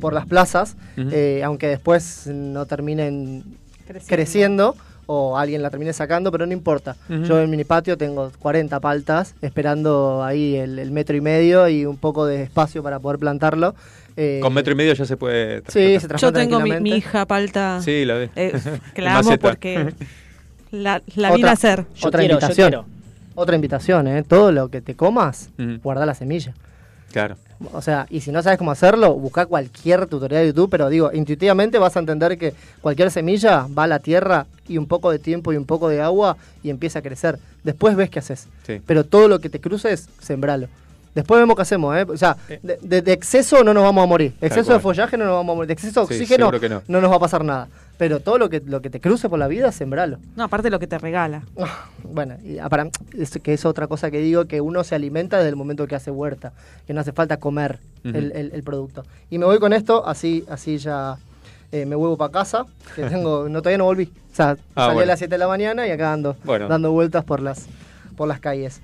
por las plazas, eh, aunque después no terminen Creciendo. creciendo. o alguien la termine sacando, pero no importa. Yo en mini patio tengo 40 paltas esperando ahí el, el metro y medio y un poco de espacio para poder plantarlo. Eh, Con metro y medio ya se puede. Sí, se Yo tengo mi, mi hija palta. Sí, la ve. Eh, que la amo porque la, la vi Otra- nacer. Yo otra quiero, yo invitación. quiero. Otra invitación, ¿eh? Todo lo que te comas, guarda la semilla. Claro. O sea, y si no sabes cómo hacerlo, busca cualquier tutorial de YouTube, pero digo, intuitivamente vas a entender que cualquier semilla va a la tierra y un poco de tiempo y un poco de agua y empieza a crecer. Después ves qué haces. Sí. Pero todo lo que te cruces, sembralo. Después vemos qué hacemos, ¿eh? O sea, de, de- de exceso no nos vamos a morir. Exceso de follaje no nos vamos a morir. De exceso de oxígeno no. nos va a pasar nada. Pero todo lo que, lo que te cruce por la vida, sembralo. No, aparte lo que te regala. Bueno, y, ah, para, es, que es otra cosa que digo, que uno se alimenta desde el momento que hace huerta, que no hace falta comer el, el- el producto. Y me voy con esto, así así ya eh, me vuelvo para casa, que tengo, no todavía no volví. O sea, Ah, salí a las 7 de la mañana y acá ando Bueno. dando vueltas por las, por las calles.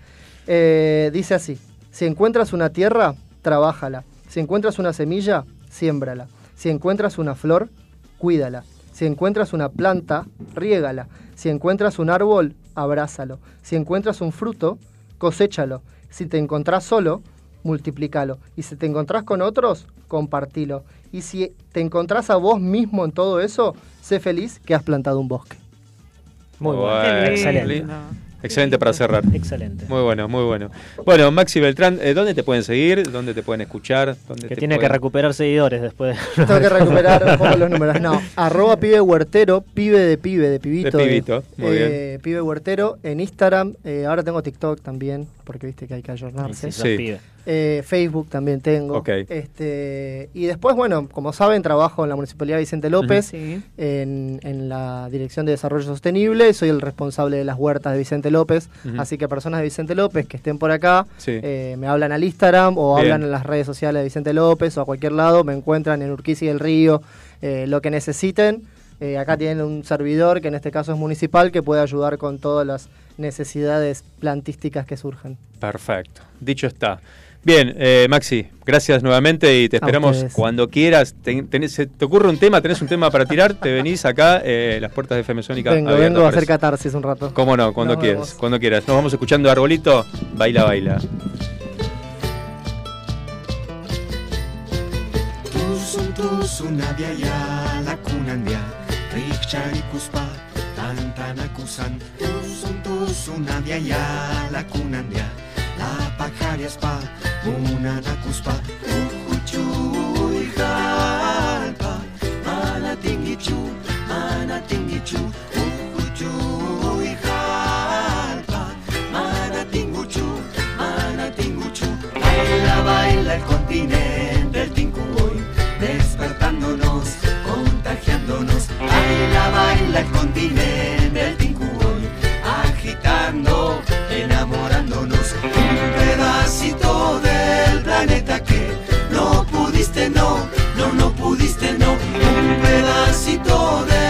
Eh, dice así, si encuentras una tierra, trabájala. Si encuentras una semilla, siémbrala. Si encuentras una flor, cuídala. Si encuentras una planta, riégala. Si encuentras un árbol, abrázalo. Si encuentras un fruto, coséchalo. Si te encontrás solo, multiplícalo. Y si te encontrás con otros, compartilo. Y si te encontrás a vos mismo en todo eso, sé feliz que has plantado un bosque. Muy Bueno, Excelente. Excelente para cerrar. Excelente. Muy bueno, muy bueno. Bueno, Maxi Beltrán, eh, ¿dónde te pueden seguir? ¿Dónde te pueden escuchar? ¿Dónde Que te tiene que recuperar seguidores después. de- Tengo que recuperar un poco los números. No, arroba pibe huertero, pibe de pibe, de pibito. De pibito, muy eh, Pibe huertero en Instagram. eh, ahora tengo TikTok también, porque viste que hay que ayornarse. Sí, Sí. Eh, Facebook también tengo. Este, y después, bueno, como saben, trabajo en la Municipalidad de Vicente López, en, en la Dirección de Desarrollo Sostenible. Soy el responsable de las huertas de Vicente López. Así que personas de Vicente López que estén por acá, Sí. eh, me hablan al Instagram o Bien. hablan en las redes sociales de Vicente López o a cualquier lado. Me encuentran en Urquiza y del Río. eh, lo que necesiten. Eh, acá tienen un servidor que en este caso es municipal que puede ayudar con todas las necesidades plantísticas que surjan. Perfecto. Dicho está. Bien, eh, Maxi, gracias nuevamente y te esperamos cuando quieras. Ten- tenés- se te ocurre un tema, tenés un tema para tirar, te venís acá, eh, las puertas de FM Sónica. Vengo, abiertas vengo a hacer catarsis un rato. Cómo no, cuando Nos quieras, vemos. cuando quieras. Nos vamos escuchando Arbolito, baila, baila. Tuzun lakunandia Rikcharikuspa tantanakusan Tuzun tuzuna biaia lakunandia La pajariaspa munanakuspa Ujuchu ijalpa Mana tingichu, mana tingichu Ujuchu ijalpa Mana tinguchu, mana tinguchu Baila, baila el continente, el tincuboy Despertándonos, contagiándonos. Baila, baila el continente, el tincuboy Agitando, enamorándonos pedacito del planeta que no pudiste, no, no, no pudiste, no. Un pedacito del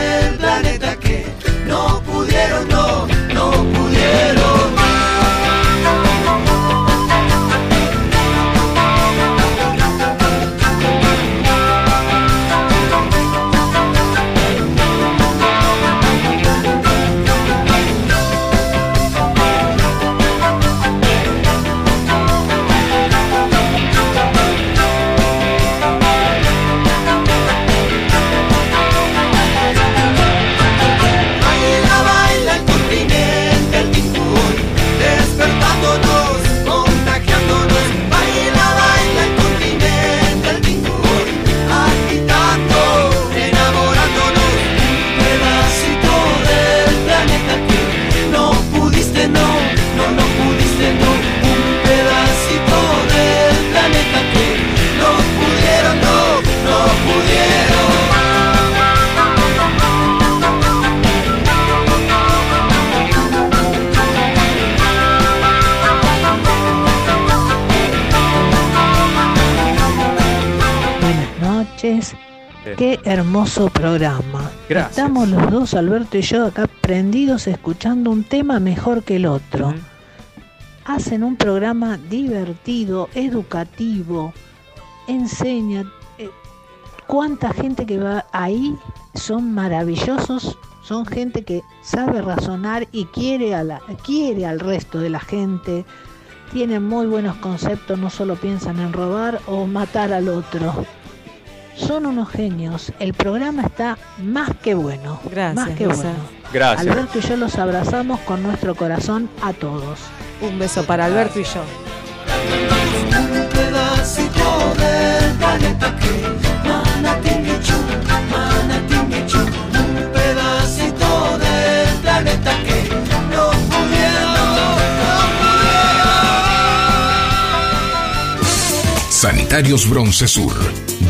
Qué hermoso programa. Gracias. Estamos los dos, Alberto y yo, acá prendidos escuchando un tema mejor que el otro. Hacen un programa divertido, educativo, enseña. eh, cuánta gente que va ahí son maravillosos, son gente que sabe razonar y quiere, a la, quiere al resto de la gente, tienen muy buenos conceptos, no solo piensan en robar o matar al otro. Son unos genios, el programa está más que bueno, Gracias, más que Lisa. bueno. Gracias. Alberto y yo los abrazamos con nuestro corazón a todos. Un beso para Alberto y yo. Un pedacito del planeta que Manatinechu, Manatinechu, un pedacito del planeta que no pudiera, Sanitarios Bronce Sur,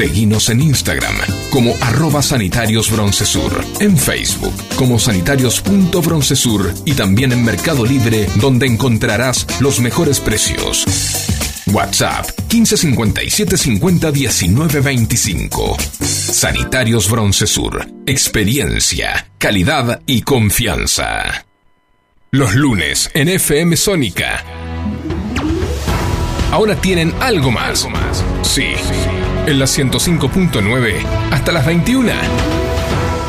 Seguinos en Instagram como arroba sanitarios broncesur, en Facebook como sanitarios.broncesur y también en Mercado Libre donde encontrarás los mejores precios. WhatsApp 1557 50 19 25. Sanitarios Broncesur. Experiencia, calidad y confianza. Los lunes en FM Sónica. Ahora tienen algo más. Sí, en la 105.9 hasta las 21.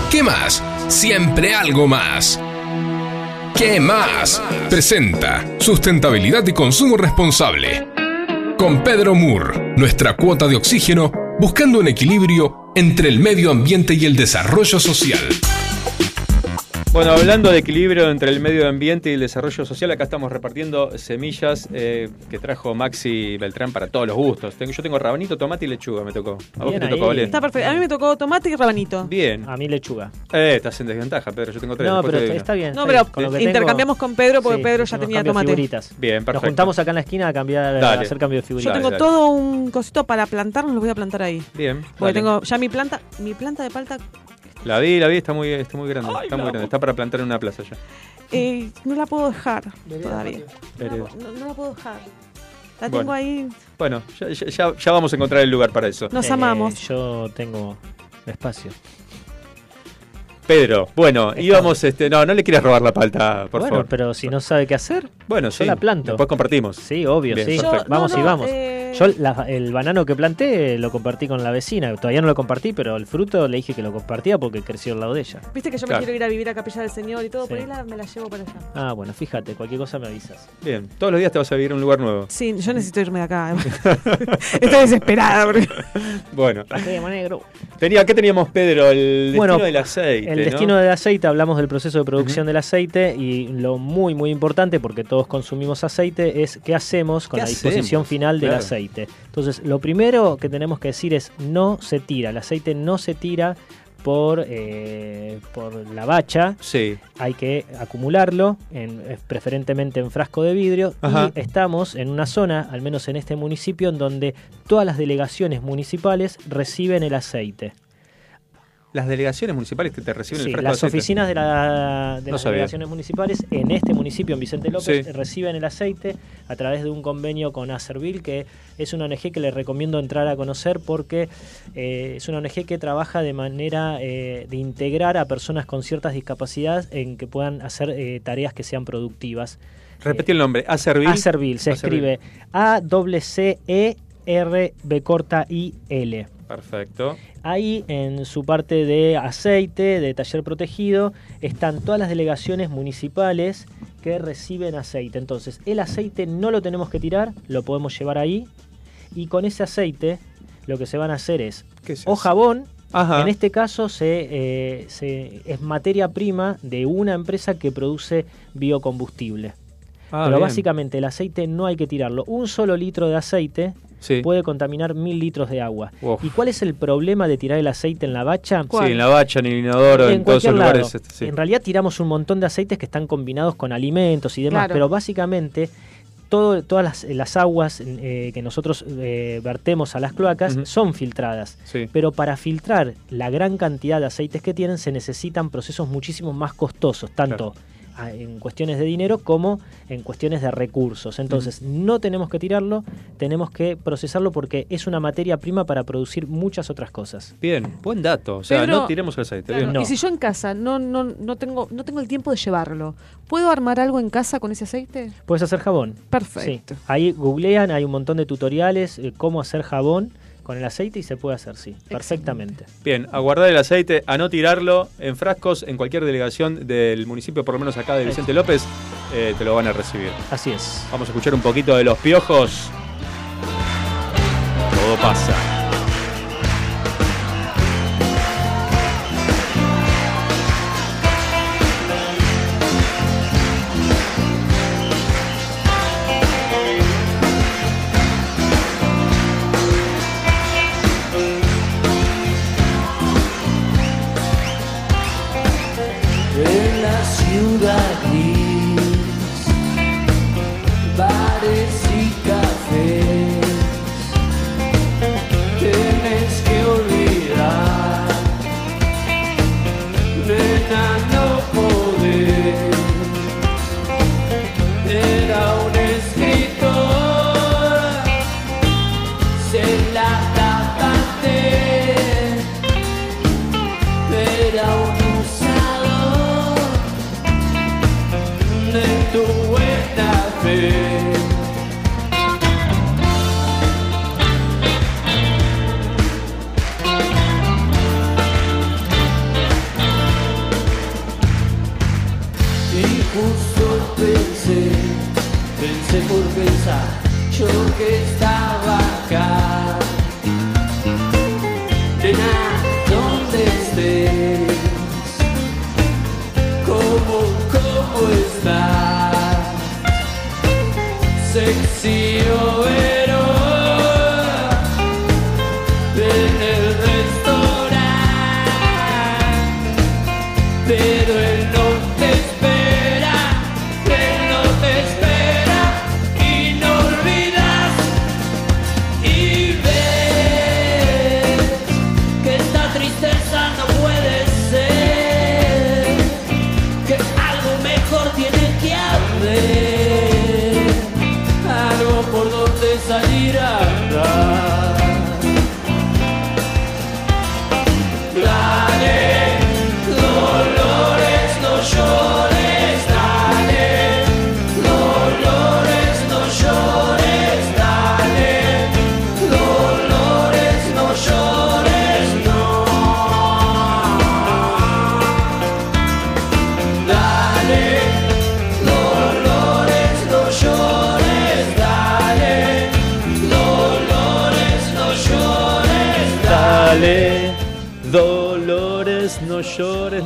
¿Qué más? Siempre algo más. ¿Qué más? Presenta Sustentabilidad y Consumo Responsable. Con Pedro Moore, nuestra cuota de oxígeno, buscando un equilibrio entre el medio ambiente y el desarrollo social. Bueno, hablando de equilibrio entre el medio ambiente y el desarrollo social, acá estamos repartiendo semillas eh, que trajo Maxi Beltrán para todos los gustos. Tengo- Yo tengo rabanito, tomate y lechuga, me tocó. ¿A vos Bien qué te tocó. Valen? Está perfecto. A mí me tocó tomate y rabanito. Bien. A mí lechuga. Eh, estás en desventaja, Pedro. Yo tengo tres. No, pero está, bien. No, está pero bien. Con lo que intercambiamos con Pedro porque Sí, Pedro ya tenía tomate. figuritas. Bien, Nos perfecto. juntamos acá en la esquina a cambiar, a hacer cambio de Yo figuritas. tengo todo un cosito para plantarnos, lo voy a plantar ahí. Bien. Porque dale. tengo ya mi planta, mi planta de palta, La vi, la vi, está muy, está muy grande. Ay, está muy grande. Está para plantar en una plaza ya. eh, no la puedo dejar todavía. No la, puedo- no- no la puedo dejar. La Bueno. tengo ahí. Bueno, ya, ya- ya- ya vamos a encontrar el lugar para eso. Nos Eh, amamos. Yo tengo espacio. Pedro, bueno, íbamos, este, no, no le quieras robar la palta, por bueno, favor. pero si no sabe qué hacer, Bueno, yo sí. la planto. Después compartimos. Sí, obvio, Bien, sí. vamos no, y vamos. eh, Yo la- el banano que planté lo compartí con la vecina. Todavía no lo compartí, pero el fruto le dije que lo compartía porque creció al lado de ella. Viste que yo Claro. me quiero ir a vivir a Capilla del Señor y todo, Sí. por ahí la- me la llevo para allá. Ah, bueno, fíjate, cualquier cosa me avisas. Bien, todos los días te vas a vivir a un lugar nuevo. Sí, yo necesito irme de acá. Estoy desesperada. porque- Bueno, negro. tenía, ¿qué teníamos, Pedro? El Bueno, destino del aceite. El ¿no? destino del aceite, hablamos del proceso de producción del aceite y lo muy muy importante, porque todos consumimos aceite, es qué hacemos con ¿Qué la disposición hacemos? final del Claro. Aceite. Entonces, lo primero que tenemos que decir es no se tira, el aceite no se tira por, eh, por la bacha, Sí. hay que acumularlo, en, eh, preferentemente en frasco de vidrio, Ajá. y estamos en una zona, al menos en este municipio, en donde todas las delegaciones municipales reciben el aceite. Las delegaciones municipales que te reciben Sí, el las de oficinas de, la- de No las sabía. delegaciones municipales en este municipio, en Vicente López, Sí. reciben el aceite a través de un convenio con Acervil, que es una ONG que les recomiendo entrar a conocer porque eh, es una ONG que trabaja de manera eh, de integrar a personas con ciertas discapacidades en que puedan hacer eh, tareas que sean productivas. Repetí el nombre. Acervil. Acervil, se Acervil. escribe A-C-E-R-B corta I-L. Perfecto. Ahí en su parte de aceite, de taller protegido, están todas las delegaciones municipales que reciben aceite. Entonces, el aceite no lo tenemos que tirar, lo podemos llevar ahí. Y con ese aceite, lo que se van a hacer es ¿Qué es o jabón. Ajá. En este caso se, eh, se- es materia prima de una empresa que produce biocombustible. Ah, Pero bien. básicamente el aceite no hay que tirarlo. Un solo litro de aceite Sí. puede contaminar mil litros de agua. Uf. ¿Y cuál es el problema de tirar el aceite en la bacha? Sí, en la bacha, en el inodoro, en, todos esos lugares. este, sí. En realidad tiramos un montón de aceites que están combinados con alimentos y demás, Claro. pero básicamente todo, todas las, las aguas eh, que nosotros eh, vertemos a las cloacas son filtradas. Sí. Pero para filtrar la gran cantidad de aceites que tienen se necesitan procesos muchísimo más costosos, tanto en cuestiones de dinero como en cuestiones de recursos. Entonces, no tenemos que tirarlo, tenemos que procesarlo porque es una materia prima para producir muchas otras cosas. Bien, buen dato. O sea, no tiremos el aceite. Claro, bien. Y si yo en casa no, no, no, tengo, no tengo el tiempo de llevarlo, ¿puedo armar algo en casa con ese aceite? Puedes hacer jabón. Perfecto. Sí. Ahí googlean, hay un montón de tutoriales, eh, cómo hacer jabón con el aceite y se puede hacer, sí, perfectamente. Bien, a guardar el aceite, a no tirarlo en frascos, en cualquier delegación del municipio, por lo menos acá de Vicente López, eh, te lo van a recibir. Así es. Vamos a escuchar un poquito de los piojos. Todo pasa.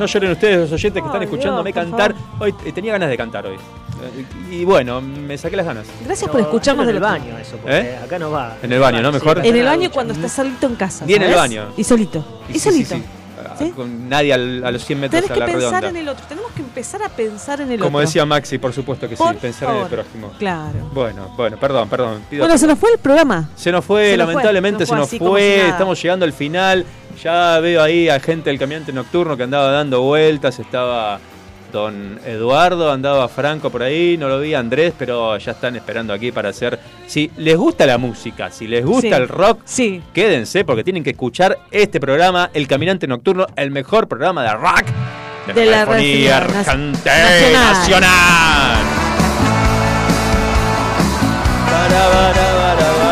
No lloren ustedes, los oyentes que están Ay, escuchándome Dios, cantar. Hoy eh, tenía ganas de cantar hoy. Eh, Y bueno, me saqué las ganas. Gracias No, por escucharnos del en el baño eso, porque ¿Eh? acá no va. En el baño, ¿no? Mejor. En el baño cuando estás solito en casa. Ni en el baño. Y solito. Y, sí, sí, solito. sí. Ah, Con nadie al- a los 100 metros Tenés a que la pensar redonda. en el otro. Tenemos que empezar a pensar en el Como otro. decía Maxi, por supuesto que sí, pensar en el favor. próximo. Claro. Bueno, bueno, perdón, perdón. pido Bueno, se nos fue el programa. Se nos fue, Se nos fue, lamentablemente se nos fue como. Estamos llegando al final. Ya veo ahí a gente del caminante nocturno que andaba dando vueltas. Estaba don Eduardo, andaba Franco por ahí. No lo vi a Andrés, pero ya están esperando aquí para hacer. Si les gusta la música, si les gusta Sí. el rock, sí. quédense porque tienen que escuchar este programa, El Caminante Nocturno, el mejor programa de rock de, De la argente- nacional. nacional. Bara, bara.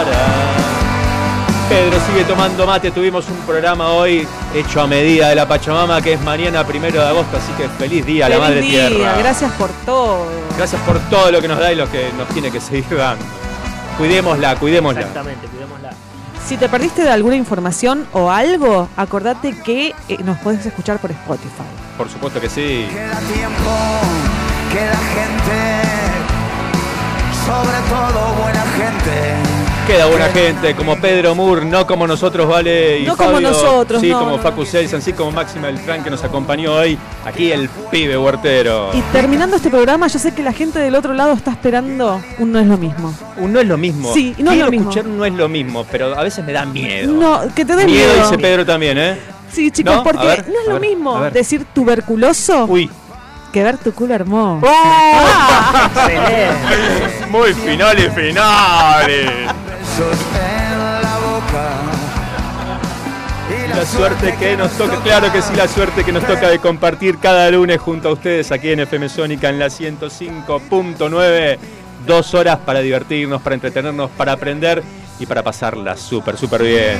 Pedro sigue tomando mate. Tuvimos un programa hoy hecho a medida de la Pachamama, que es mañana primero de agosto. Así que feliz día a la Feliz Madre día, Tierra. Gracias por todo. Gracias por todo lo que nos da y lo que nos tiene que seguir dando. Cuidémosla, cuidémosla. Exactamente, cuidémosla. Si te perdiste de alguna información o algo, acordate que eh, nos puedes escuchar por Spotify. Por supuesto que sí. Queda tiempo, queda gente, sobre todo buena gente. Queda buena gente, como Pedro Moore, no como nosotros, ¿vale? Y No como nosotros, Sí, no, como no, Facu Selsan, sí, como Máxima Beltrán que nos acompañó hoy. Aquí el pibe huertero. Y terminando este programa, yo sé que la gente del otro lado está esperando un no es lo mismo. Un no es lo mismo. Sí, no es Quiero lo mismo. escuchar un no es lo mismo, pero a veces me da miedo. No, que te dé miedo. miedo. dice Pedro también, ¿eh? Sí, chicos, ¿No? Porque ver, no es lo ver, mismo decir tuberculoso Uy. Que ver tu culo hermoso. ¡Oh! Muy finales, finales. La suerte que nos toca, claro que sí, la suerte que nos toca de compartir cada lunes junto a ustedes aquí en FM Sónica en la 105.9. Dos horas para divertirnos, para entretenernos, para aprender y para pasarla súper, súper bien.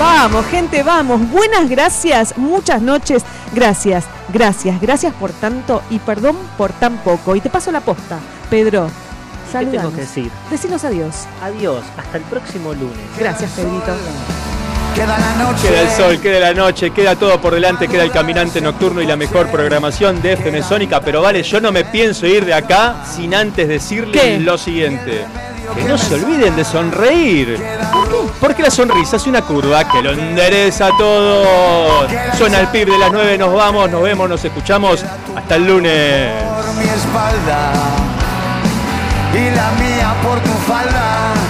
Vamos, gente, vamos. Buenas gracias, muchas noches. Gracias, gracias, gracias por tanto y perdón por tan poco. Y te paso la posta, Pedro. ¿Qué tengo que decir? Decinos adiós. Adiós, hasta el próximo lunes. Gracias, Pedrito. Queda la noche. Queda el sol, queda la noche, queda todo por delante, queda el caminante nocturno y la mejor programación de FM Sónica. Pero vale, yo no me pienso ir de acá sin antes decirles ¿Qué? lo siguiente. Que no se olviden de sonreír. Porque la sonrisa es una curva que lo endereza todo. Suena el pib de las 9, nos vamos, nos vemos, nos escuchamos. Hasta el lunes. por mi espalda y la mía por tu falda.